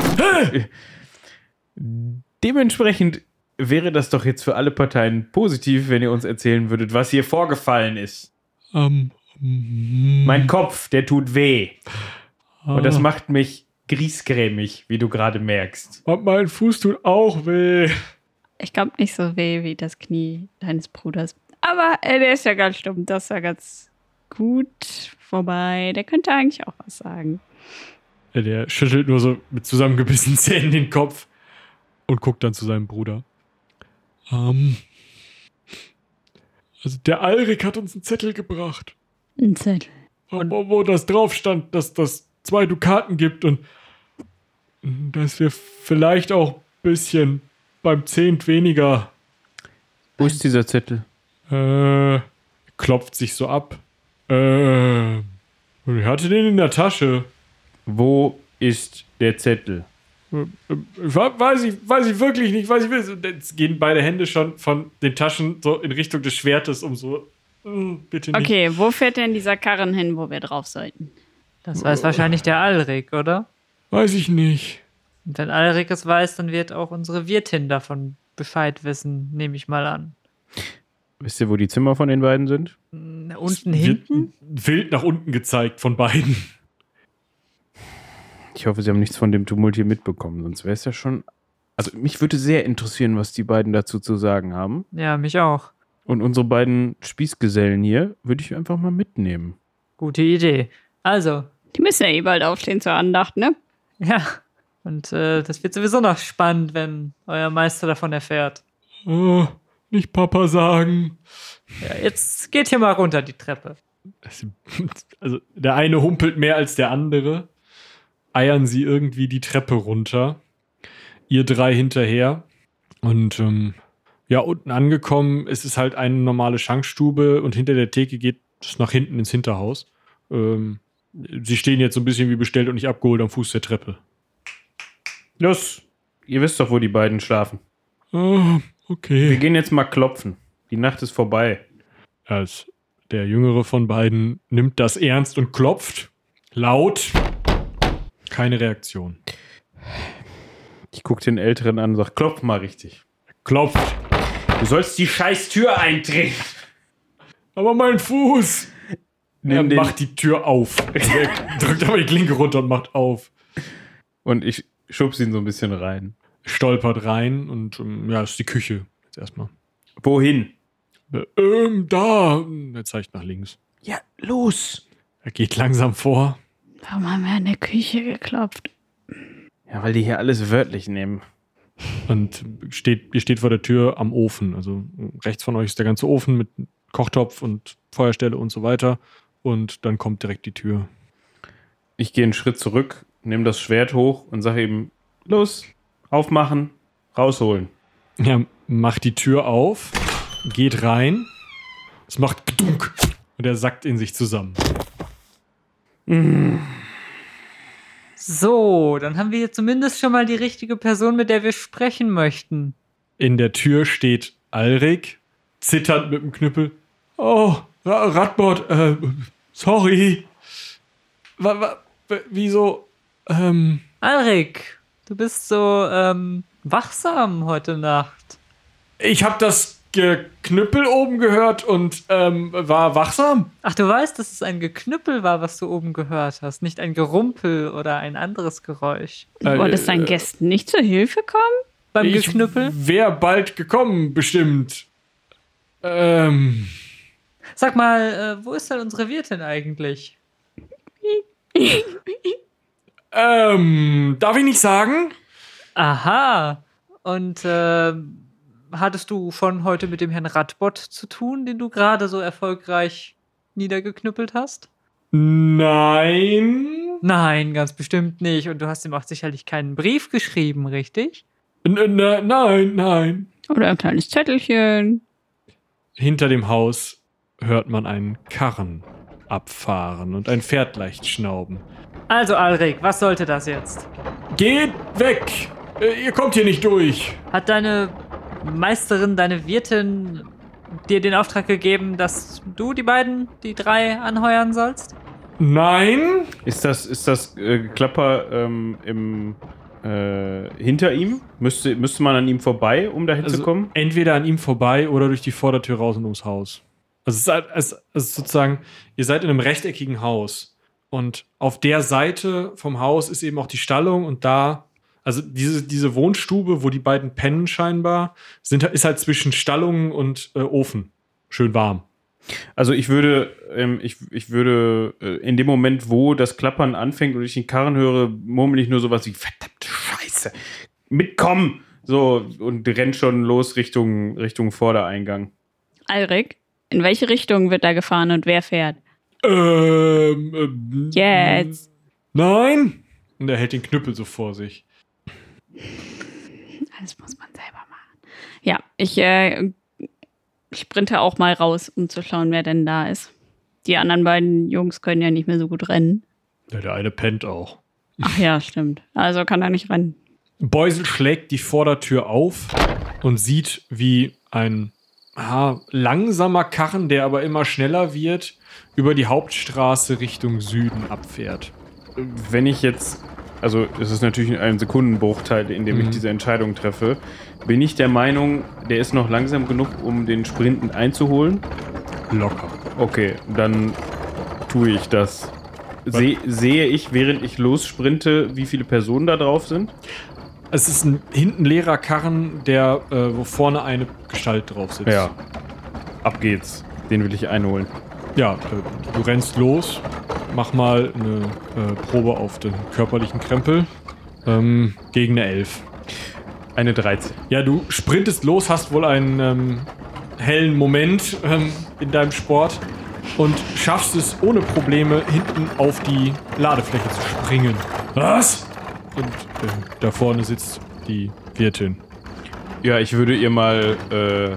Dementsprechend wäre das doch jetzt für alle Parteien positiv, wenn ihr uns erzählen würdet, was hier vorgefallen ist. Ähm, Mein Kopf, der tut weh. Und das ah. macht mich griesgrämig, wie du gerade merkst. Und mein Fuß tut auch weh. Ich glaube nicht so weh wie das Knie deines Bruders. Aber äh, der ist ja ganz stumm. Das ist ja ganz gut vorbei. Der könnte eigentlich auch was sagen. Der schüttelt nur so mit zusammengebissenen Zähnen den Kopf und guckt dann zu seinem Bruder. Ähm, also der Alrik hat uns einen Zettel gebracht, Ein Zettel. wo, wo das drauf stand, dass das zwei Dukaten gibt und dass wir vielleicht auch ein bisschen beim Zehnt weniger Wo ist dieser Zettel? äh, klopft sich so ab. Äh, ich hatte den in der Tasche. Wo ist der Zettel? Äh, we- Weiß ich, weiß ich wirklich nicht, was ich will. Und Jetzt gehen beide Hände schon von den Taschen so in Richtung des Schwertes, um so. Äh, Bitte nicht. Okay, wo fährt denn dieser Karren hin, wo wir drauf sollten? Das weiß wahrscheinlich der Alrik, oder? Weiß ich nicht. Und wenn Alrik es weiß, dann wird auch unsere Wirtin davon Bescheid wissen, nehme ich mal an. Wisst ihr, wo die Zimmer von den beiden sind? Na, Unten Wird hinten? Wild nach unten gezeigt von beiden. Ich hoffe, sie haben nichts von dem Tumult hier mitbekommen, sonst wäre es ja schon. Also, mich würde sehr interessieren, was die beiden dazu zu sagen haben. Ja, mich auch. Und unsere beiden Spießgesellen hier würde ich einfach mal mitnehmen. Gute Idee. Also, Die müssen ja eh bald aufstehen zur Andacht, ne? ja. Und äh, das wird sowieso noch spannend, wenn euer Meister davon erfährt. Oh, nicht Papa sagen. Ja, jetzt geht hier mal runter die Treppe. Also der eine humpelt mehr als der andere. Eiern sie irgendwie die Treppe runter. Ihr drei hinterher. Und ähm, ja, unten angekommen, es ist halt eine normale Schankstube und hinter der Theke geht es nach hinten ins Hinterhaus. Ähm, sie stehen jetzt so ein bisschen wie bestellt und nicht abgeholt am Fuß der Treppe. Los, ihr wisst doch, wo die beiden schlafen. Oh, Wir okay. gehen jetzt mal klopfen. Die Nacht ist vorbei. Als der jüngere von beiden nimmt das ernst und klopft. Laut. Keine Reaktion. Ich gucke den Älteren an und sage, klopf mal richtig. Klopft. Du sollst die scheiß Tür eintreten. Aber mein Fuß. er Nimm den macht die Tür auf. er drückt aber die Klinke runter und macht auf. und ich schubs ihn so ein bisschen rein. Stolpert rein und ähm, ja, ist die Küche. Jetzt erstmal. Wohin? Äh, Ähm, da. Er zeigt nach links. Ja, los. Er geht langsam vor. Warum haben wir an der Küche geklopft? Ja, weil die hier alles wörtlich nehmen. Und steht, ihr steht vor der Tür am Ofen. Also rechts von euch ist der ganze Ofen mit Kochtopf und Feuerstelle und so weiter. Und dann kommt direkt die Tür. Ich gehe einen Schritt zurück, nehme das Schwert hoch und sage ihm, los, aufmachen, rausholen. Er macht die Tür auf, geht rein. Es macht gedunk. Und er sackt in sich zusammen. So, dann haben wir hier zumindest schon mal die richtige Person, mit der wir sprechen möchten. In der Tür steht Alrik, zitternd mit dem Knüppel. Oh, Ra- Radbot, äh, sorry. Wa- wieso? Ähm, Alrik, du bist so ähm, wachsam heute Nacht. Ich habe das Geknüppel oben gehört und ähm, war wachsam. Ach, du weißt, dass es ein Geknüppel war, was du oben gehört hast, nicht ein Gerumpel oder ein anderes Geräusch. Du Äh, wolltest deinen äh, Gästen nicht zur Hilfe kommen? Beim Ich Geknüppel? Wär bald gekommen, bestimmt. Ähm. Sag mal, äh, wo ist denn unsere Wirtin eigentlich? Ähm, darf ich nicht sagen? Aha. Und äh, hattest du schon heute mit dem Herrn Radbot zu tun, den du gerade so erfolgreich niedergeknüppelt hast? Nein. Nein, ganz bestimmt nicht. Und du hast ihm auch sicherlich keinen Brief geschrieben, richtig? N n nein, nein. Oder ein kleines Zettelchen? Hinter dem Haus hört man einen Karren abfahren und ein Pferd leicht schnauben. Also, Alrik, was sollte das jetzt? Geht weg! Äh, Ihr kommt hier nicht durch. Hat deine Meisterin, deine Wirtin dir den Auftrag gegeben, dass du die beiden, die drei anheuern sollst? Nein? Ist das, ist das äh, Klapper ähm, im, äh, hinter ihm? Müsste, müsste man an ihm vorbei, um dahin zu kommen? entweder an ihm vorbei oder durch die Vordertür raus und ums Haus. Also es ist, halt- es ist sozusagen, ihr seid in einem rechteckigen Haus. Und auf der Seite vom Haus ist eben auch die Stallung und da, also diese, diese Wohnstube, wo die beiden pennen scheinbar, sind, ist halt zwischen Stallung und äh, Ofen. Schön warm. Also ich würde, ähm, ich, ich würde äh, in dem Moment, wo das Klappern anfängt und ich den Karren höre, murmel ich nur sowas wie verdammte Scheiße, mitkommen! So, und renn schon los Richtung, Richtung Vordereingang. Alrik, in welche Richtung wird da gefahren und wer fährt? Ähm, ähm, Jetzt. Nein! Und er hält den Knüppel so vor sich. Das muss man selber machen. Ja, ich äh, sprinte auch mal raus, um zu schauen, wer denn da ist. Die anderen beiden Jungs können ja nicht mehr so gut rennen. Ja, der eine pennt auch. Ach ja, stimmt. Also kann er nicht rennen. Beusel schlägt die Vordertür auf und sieht, wie ein ah, langsamer Karren, der aber immer schneller wird, über die Hauptstraße Richtung Süden abfährt. Wenn ich jetzt, also es ist natürlich ein Sekundenbruchteil, in dem ich Mhm. diese Entscheidung treffe, bin ich der Meinung, der ist noch langsam genug, um den Sprinten einzuholen. Locker. Okay, dann tue ich das. Se sehe ich, während ich lossprinte, wie viele Personen da drauf sind? Es ist ein hinten leerer Karren, der, äh, wo vorne eine Gestalt drauf sitzt. Ja. Ab geht's. Den will ich einholen. Ja, du rennst los. Mach mal eine äh, Probe auf den körperlichen Krempel. Ähm, gegen eine 11. Eine 13. Ja, du sprintest los, hast wohl einen ähm, hellen Moment ähm, in deinem Sport und schaffst es ohne Probleme hinten auf die Ladefläche zu springen. Was? Und ähm, da vorne sitzt die Wirtin. Ja, ich würde ihr mal äh,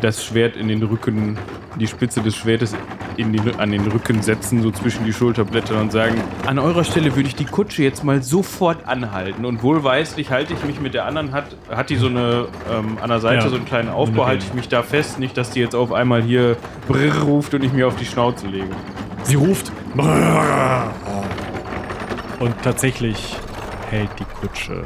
das Schwert in den Rücken, die Spitze des Schwertes in die, an den Rücken setzen, so zwischen die Schulterblätter und sagen, an eurer Stelle würde ich die Kutsche jetzt mal sofort anhalten. Und wohlweislich halte ich mich mit der anderen, hat, hat die so eine, ähm, an der Seite Ja, so einen kleinen Aufbau, halte ich mich da fest, nicht, dass die jetzt auf einmal hier brrr ruft und ich mir auf die Schnauze lege. Sie ruft. Und tatsächlich hält die Kutsche.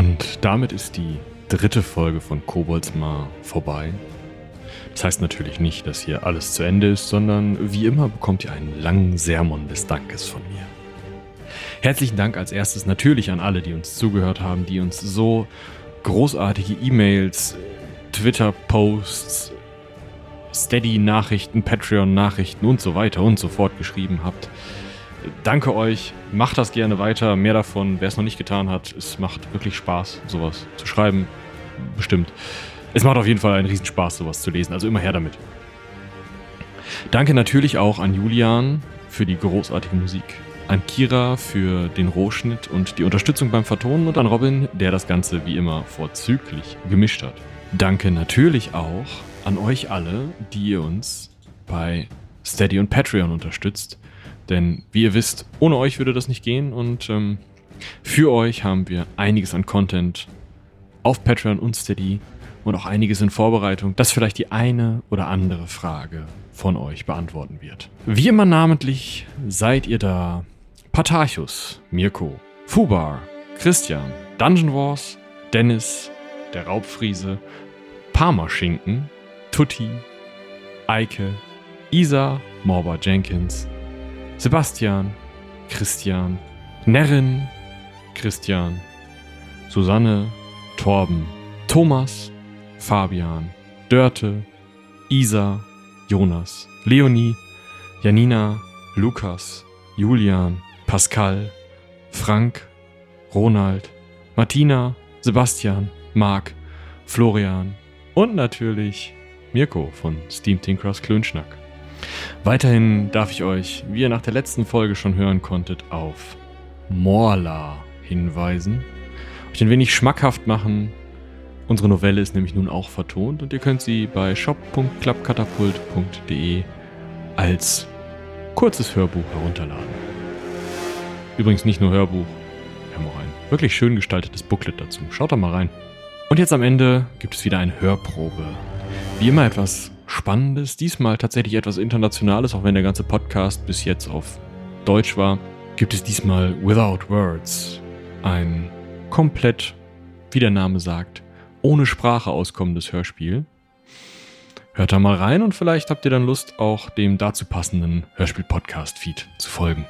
Und damit ist die dritte Folge von Koboldsmar vorbei. Das heißt natürlich nicht, dass hier alles zu Ende ist, sondern wie immer bekommt ihr einen langen Sermon des Dankes von mir. Herzlichen Dank als erstes natürlich an alle, die uns zugehört haben, die uns so großartige E-Mails, Twitter-Posts, Steady-Nachrichten, Patreon-Nachrichten und so weiter und so fort geschrieben habt. Danke euch, macht das gerne weiter, mehr davon, wer es noch nicht getan hat. Es macht wirklich Spaß, sowas zu schreiben, bestimmt. Es macht auf jeden Fall einen Riesenspaß, sowas zu lesen, also immer her damit. Danke natürlich auch an Julian für die großartige Musik, an Kira für den Rohschnitt und die Unterstützung beim Vertonen und an Robin, der das Ganze wie immer vorzüglich gemischt hat. Danke natürlich auch an euch alle, die ihr uns bei Steady und Patreon unterstützt. Denn wie ihr wisst, ohne euch würde das nicht gehen. Und ähm, für euch haben wir einiges an Content auf Patreon und Steady. Und auch einiges in Vorbereitung, das vielleicht die eine oder andere Frage von euch beantworten wird. Wie immer namentlich seid ihr da. Patarchus, Mirko, Fubar, Christian, Dungeon Wars, Dennis, der Raubfriese, Parmaschinken, Tutti, Eike, Isa, Morba Jenkins, Sebastian, Christian, Nerrin, Christian, Susanne, Torben, Thomas, Fabian, Dörte, Isa, Jonas, Leonie, Janina, Lukas, Julian, Pascal, Frank, Ronald, Martina, Sebastian, Marc, Florian und natürlich Mirko von Steam Tinkers Klönschnack. Weiterhin darf ich euch, wie ihr nach der letzten Folge schon hören konntet, auf Morla hinweisen. Euch ein wenig schmackhaft machen. Unsere Novelle ist nämlich nun auch vertont und ihr könnt sie bei shop.klappkatapult.de als kurzes Hörbuch herunterladen. Übrigens nicht nur Hörbuch, wir haben auch ein wirklich schön gestaltetes Booklet dazu. Schaut da mal rein. Und jetzt am Ende gibt es wieder eine Hörprobe. Wie immer etwas Spannendes, diesmal tatsächlich etwas Internationales, auch wenn der ganze Podcast bis jetzt auf Deutsch war, gibt es diesmal Without Words. Ein komplett, wie der Name sagt, ohne Sprache auskommendes Hörspiel. Hört da mal rein und vielleicht habt ihr dann Lust, auch dem dazu passenden Hörspiel-Podcast-Feed zu folgen.